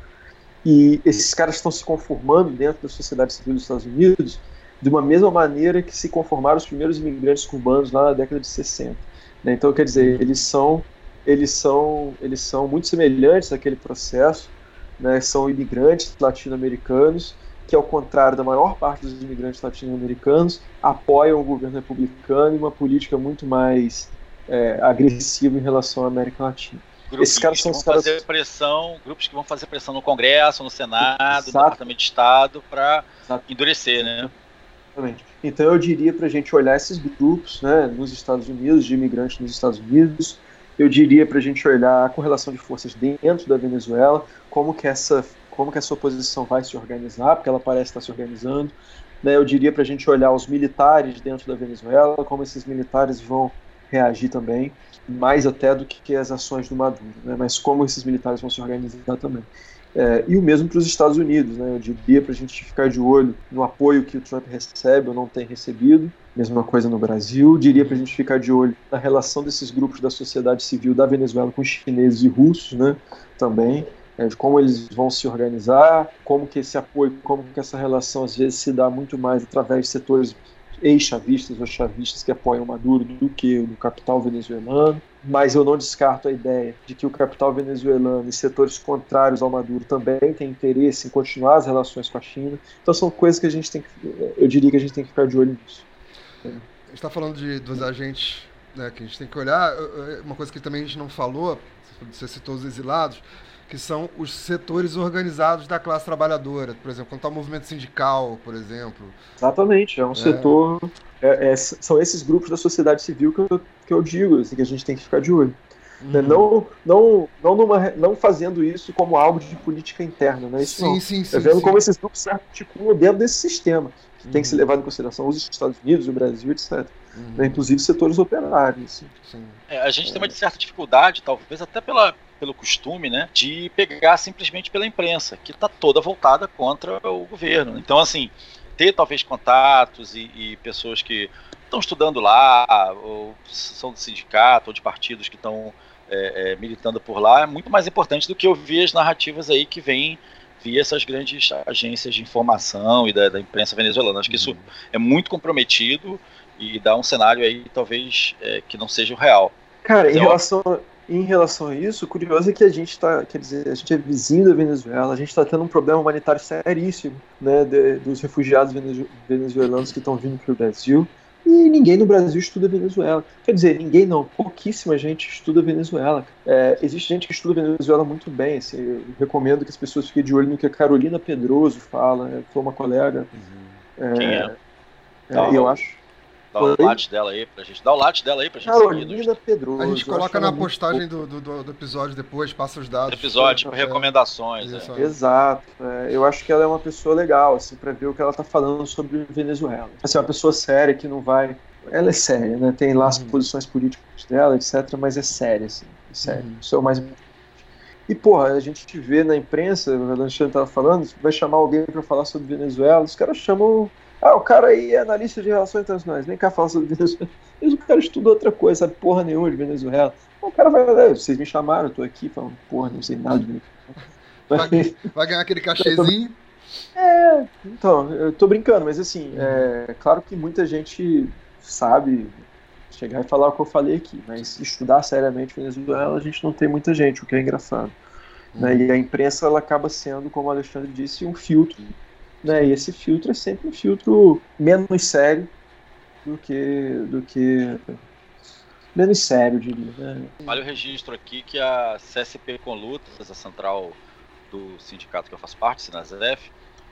E esses caras estão se conformando dentro da sociedade civil dos Estados Unidos de uma mesma maneira que se conformaram os primeiros imigrantes cubanos lá na década de 60. Né? Então, quer dizer, eles são, eles são, eles são muito semelhantes àquele processo, né? são imigrantes latino-americanos que, ao contrário da maior parte dos imigrantes latino-americanos, apoiam o governo republicano e uma política muito mais é, agressiva em relação à América Latina. Grupos Esses caras são que vão caras... fazer pressão, grupos que vão fazer pressão no Congresso, no Senado, Exato. no Departamento de Estado para endurecer, né? Exatamente. Então eu diria para a gente olhar esses grupos, né, nos Estados Unidos, de imigrantes nos Estados Unidos. Eu diria para a gente olhar a correlação de forças dentro da Venezuela, como que essa como que essa oposição vai se organizar, porque ela parece estar se organizando. Né, eu diria para a gente olhar os militares dentro da Venezuela, como esses militares vão reagir também, mais até do que as ações do Maduro, né, mas como esses militares vão se organizar também. É, e o mesmo para os Estados Unidos, né, eu diria para a gente ficar de olho no apoio que o Trump recebe ou não tem recebido, mesma coisa no Brasil, diria para a gente ficar de olho na relação desses grupos da sociedade civil da Venezuela com os chineses e russos, né, também, é, de como eles vão se organizar, como que esse apoio, como que essa relação às vezes se dá muito mais através de setores ex-chavistas ou chavistas que apoiam Maduro do que o do capital venezuelano. Mas eu não descarto a ideia de que o capital venezuelano e setores contrários ao Maduro também têm interesse em continuar as relações com a China. Então são coisas que a gente tem que, eu diria que a gente tem que ficar de olho nisso. Está falando de, dos agentes né, que a gente tem que olhar. Uma coisa que também a gente não falou, você citou os exilados, que são os setores organizados da classe trabalhadora. Por exemplo, quando está o movimento sindical, por exemplo. Exatamente, é um é. setor. É, é, são esses grupos da sociedade civil que eu, que eu digo, assim, que a gente tem que ficar de olho. Né? Uhum. Não, não, não, numa, não fazendo isso como algo de política interna, né? Isso sim, não. sim, sim. É vendo sim. como esses grupos se articulam dentro desse sistema, que uhum. tem que ser uhum. levado em consideração os Estados Unidos, o Brasil, etc. Uhum. Né? Inclusive setores operários. Assim. É, a gente tem uma certa dificuldade, talvez até pela, pelo costume, né, de pegar simplesmente pela imprensa, que está toda voltada contra o governo. Então, assim, ter talvez contatos e, e pessoas que estão estudando lá, ou são do sindicato, ou de partidos que estão é, é, militando por lá, é muito mais importante do que ouvir as narrativas aí que vêm via essas grandes agências de informação e da, da imprensa venezuelana. Acho que isso uhum. é muito comprometido e dá um cenário aí talvez é, que não seja o real. Cara, em relação, em relação a isso, o curioso é que a gente está, quer dizer, a gente é vizinho da Venezuela, a gente está tendo um problema humanitário seríssimo, né, de, dos refugiados venezuelanos que estão vindo para o Brasil. E ninguém no Brasil estuda Venezuela. Quer dizer, ninguém não, pouquíssima gente estuda Venezuela. É, existe gente que estuda Venezuela muito bem. Assim, eu recomendo que as pessoas fiquem de olho no que a Carolina Pedroso fala, né, foi uma colega. Uhum. É, Quem é? é eu acho. Dá o like dela aí pra gente. Dá o like dela aí pra gente Carolina. Pedroso. A gente coloca na postagem do, do, do, episódio depois, passa os dados. Episódio, tipo, recomendações. É. Exato. É, eu acho que ela é uma pessoa legal, assim, pra ver o que ela tá falando sobre Venezuela. Assim, é uma pessoa séria que não vai. Ela é séria, né? Tem lá as uhum. posições políticas dela, etc., mas é séria, assim. É sério. Uhum. Isso é o mais e, porra, a gente vê na imprensa, o Alexandre tava falando, vai chamar alguém para falar sobre Venezuela, os caras chamam ah, o cara aí é analista de relações internacionais, nem cá fala sobre Venezuela. Mas o cara estuda outra coisa, sabe porra nenhuma de Venezuela. O cara vai, lá, vocês me chamaram, eu tô aqui falando, porra, não sei nada de Venezuela. Vai, vai ganhar aquele cachezinho. É, então, eu tô brincando, mas assim, é claro que muita gente sabe chegar e falar o que eu falei aqui, mas estudar seriamente Venezuela a gente não tem muita gente, o que é engraçado. Né? E a imprensa ela acaba sendo, como o Alexandre disse, um filtro né? E esse filtro é sempre um filtro menos sério do que do que menos sério, diria. Né? Vale o registro aqui que a CSP com lutas, a central do sindicato que eu faço parte, Sinazef,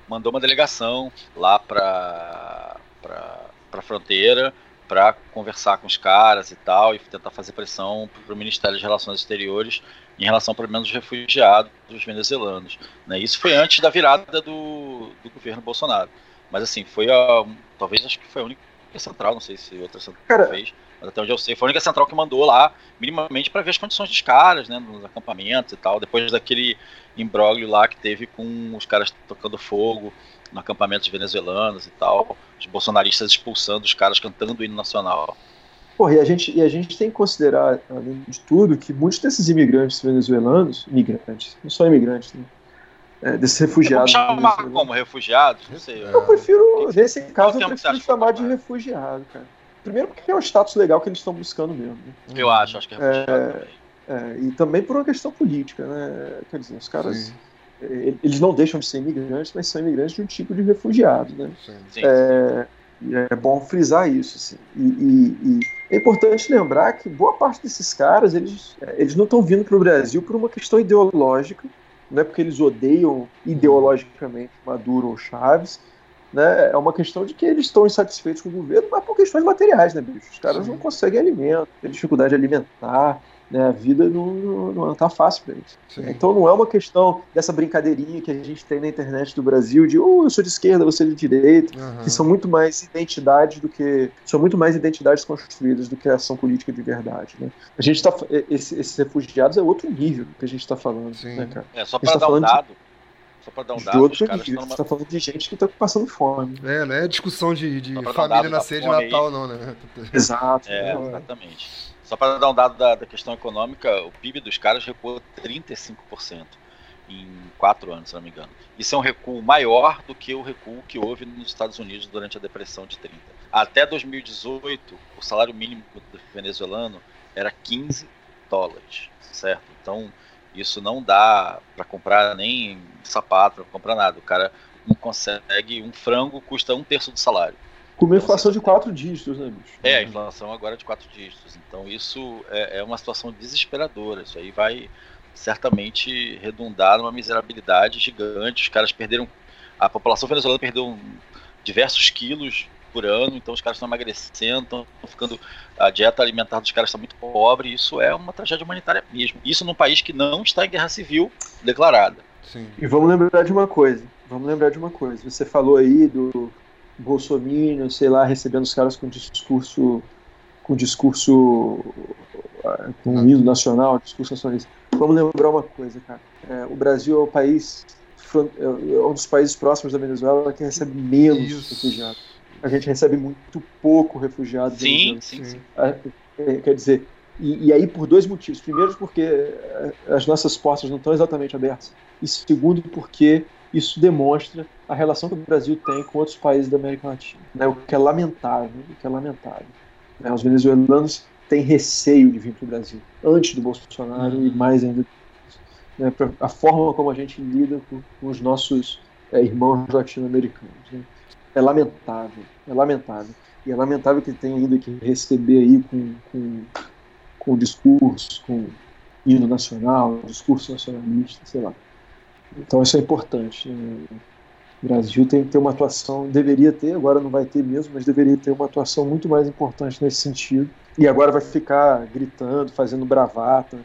mandou uma delegação lá para para a fronteira para conversar com os caras e tal e tentar fazer pressão para o Ministério de Relações Exteriores em relação, pelo menos, aos refugiados venezuelanos. Né? Isso foi antes da virada do, do governo Bolsonaro. Mas, assim, foi a. Talvez acho que foi a única central, não sei se outra central Cara, fez, mas até onde eu sei, foi a única central que mandou lá, minimamente, para ver as condições dos caras, né, nos acampamentos e tal, depois daquele imbróglio lá que teve com os caras tocando fogo no acampamento venezuelanos e tal, os bolsonaristas expulsando os caras cantando o hino nacional. Porra, e a, gente, e a gente tem que considerar, além de tudo, que muitos desses imigrantes venezuelanos, imigrantes, não só imigrantes, né? É, desses refugiados. Vamos chamar como refugiados? Não sei. Eu prefiro, nesse caso, eu prefiro chamar de refugiado, cara. Primeiro porque é o status legal que eles estão buscando mesmo. Né? Eu acho, acho que é refugiado é. É, e também por uma questão política, né? Quer dizer, os caras. Sim. Eles não deixam de ser imigrantes, mas são imigrantes de um tipo de refugiado, né? Sim. Sim. É, é bom frisar isso. Assim. E, e, e, é importante lembrar que boa parte desses caras eles, eles não estão vindo para o Brasil por uma questão ideológica, não é porque eles odeiam ideologicamente Maduro ou Chaves, né? É uma questão de que eles estão insatisfeitos com o governo, mas por questões materiais, né, bicho? Os caras Sim. não conseguem alimento, têm dificuldade alimentar, né? A vida não, não, não tá fácil para eles. Sim. Então não é uma questão dessa brincadeirinha que a gente tem na internet do Brasil de oh, eu sou de esquerda, você é de direita, uhum. que são muito mais identidades do que. são muito mais identidades construídas do que a ação política de verdade. Né? A gente tá. Esse, esses refugiados é outro nível que a gente está falando, Sim. né, cara? É, só para tá dar um dado. De... Só para dar um dado, outro nível, numa... tá falando de gente que tá passando fome. É, não é discussão de, de família na ceia de Natal, aí. não, né? Exato. É, é, exatamente. Só para dar um dado da, da, questão econômica, o PIB dos caras recuou 35% em quatro anos, se não me engano. Isso é um recuo maior do que o recuo que houve nos Estados Unidos durante a Depressão de 30. Até 2018, o salário mínimo venezuelano era 15 dólares, certo? Então, isso não dá para comprar nem sapato, para comprar nada. O cara não consegue, um frango custa um terço do salário. Com uma inflação de quatro dígitos, né, bicho? É, a inflação agora é de quatro dígitos. Então isso é, é uma situação desesperadora. Isso aí vai certamente redundar numa miserabilidade gigante. Os caras perderam. A população venezuelana perdeu diversos quilos por ano, então os caras estão emagrecendo, estão ficando. A dieta alimentar dos caras está muito pobre. Isso é uma tragédia humanitária mesmo. Isso num país que não está em guerra civil declarada. Sim. E vamos lembrar de uma coisa. Vamos lembrar de uma coisa. Você falou aí do bolsominion, sei lá, recebendo os caras com discurso com discurso ah, com um hino nacional, discurso nacionalista. Vamos lembrar uma coisa, cara. É, o Brasil é o país é, é um dos países próximos da Venezuela que recebe menos Isso. refugiados. A gente recebe muito pouco refugiados. Sim, sim, sim. É, quer dizer, e, e, aí por dois motivos. Primeiro, porque as nossas portas não estão exatamente abertas. E segundo, porque isso demonstra a relação que o Brasil tem com outros países da América Latina, né? o que é lamentável, o que é lamentável. Né? Os venezuelanos têm receio de vir para o Brasil, antes do Bolsonaro e mais ainda né? a forma como a gente lida com, com os nossos é, irmãos latino-americanos. Né? É lamentável, é lamentável. E é lamentável que tenha ainda que receber aí com, com, com discurso, com hino nacional, discurso nacionalista, sei lá. Então isso é importante. O Brasil tem que ter uma atuação, deveria ter, agora não vai ter mesmo, mas deveria ter uma atuação muito mais importante nesse sentido. E agora vai ficar gritando, fazendo bravata,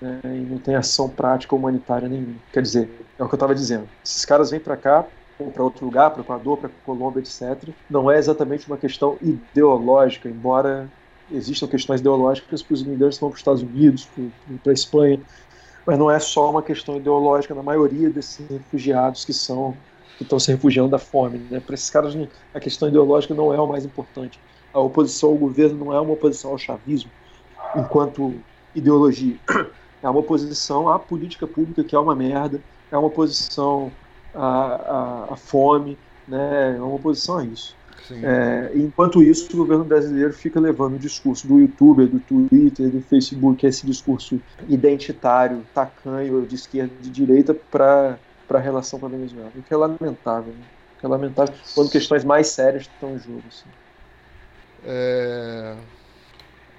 né? e não tem ação prática humanitária nenhuma. Quer dizer, é o que eu estava dizendo. Esses caras vêm para cá, ou para outro lugar, para o Equador, para Colômbia, etc. Não é exatamente uma questão ideológica, embora existam questões ideológicas para os imigrantes que vão para os Estados Unidos, para a Espanha, mas não é só uma questão ideológica na maioria desses refugiados que são que estão se refugiando da fome. Né? Para esses caras, a questão ideológica não é o mais importante. A oposição ao governo não é uma oposição ao chavismo enquanto ideologia. É uma oposição à política pública que é uma merda, é uma oposição à, à, à fome, né? é uma oposição a isso. É, enquanto isso, o governo brasileiro fica levando o discurso do YouTube, do Twitter, do Facebook, esse discurso identitário, tacanho, de esquerda e de direita, para a relação com a Venezuela. O que é lamentável. Né? O que é lamentável quando questões mais sérias estão em jogo. Assim. É...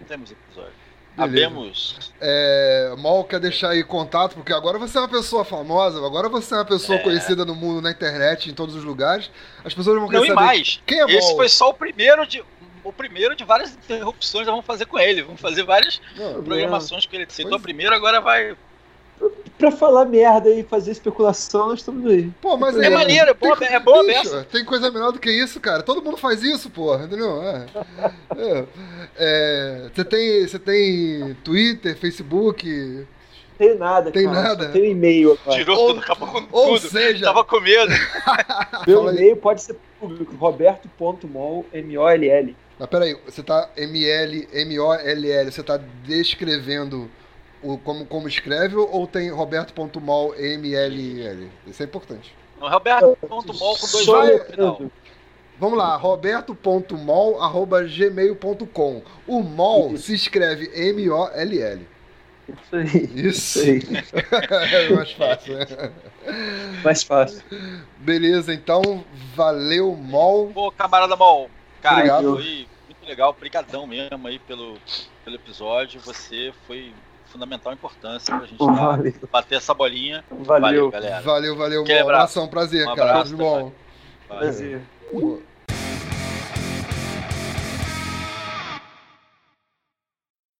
Temos episódio. Sabemos. É, Mal quer deixar aí contato, porque agora você é uma pessoa famosa, agora você é uma pessoa é. conhecida no mundo, na internet, em todos os lugares. As pessoas vão querer Não, saber mais. quem é Esse foi só o primeiro de o primeiro de várias interrupções que vamos fazer com ele. Vamos fazer várias Não, programações com ele. Citou primeiro, agora vai pra falar merda e fazer especulação, nós estamos aí. Pô, mas é, é maneiro, é boa, tem, é boa bicho, Tem coisa melhor do que isso, cara. Todo mundo faz isso, porra, entendeu? É. é. é você tem, você tem Twitter, Facebook? Tenho nada, tem cara. nada. Tem um e-mail agora. Tirou tudo, acabou com ou tudo. Seja... Tava com medo. Meu e-mail pode ser público, roberto.mol, M-O-L-L. Mas peraí, você tá M-L, M-O-L-L, você tá descrevendo o, como, como escreve ou tem roberto.mol MLL? Isso é importante. Não, roberto.mol com dois L no final. Vamos lá, roberto.mol.gmail.com. O mol se escreve M-O-L-L. Isso aí. Isso. aí. é mais fácil, né? Mais fácil. Beleza, então, valeu, Mol. Pô, camarada Mol. Cara, Obrigado. foi muito legal. Obrigadão mesmo aí pelo, pelo episódio. Você foi fundamental importância pra gente valeu. bater essa bolinha. Valeu, valeu galera. Valeu, valeu. Um abração, prazer, um abraço, cara. Tudo bom. Prazer.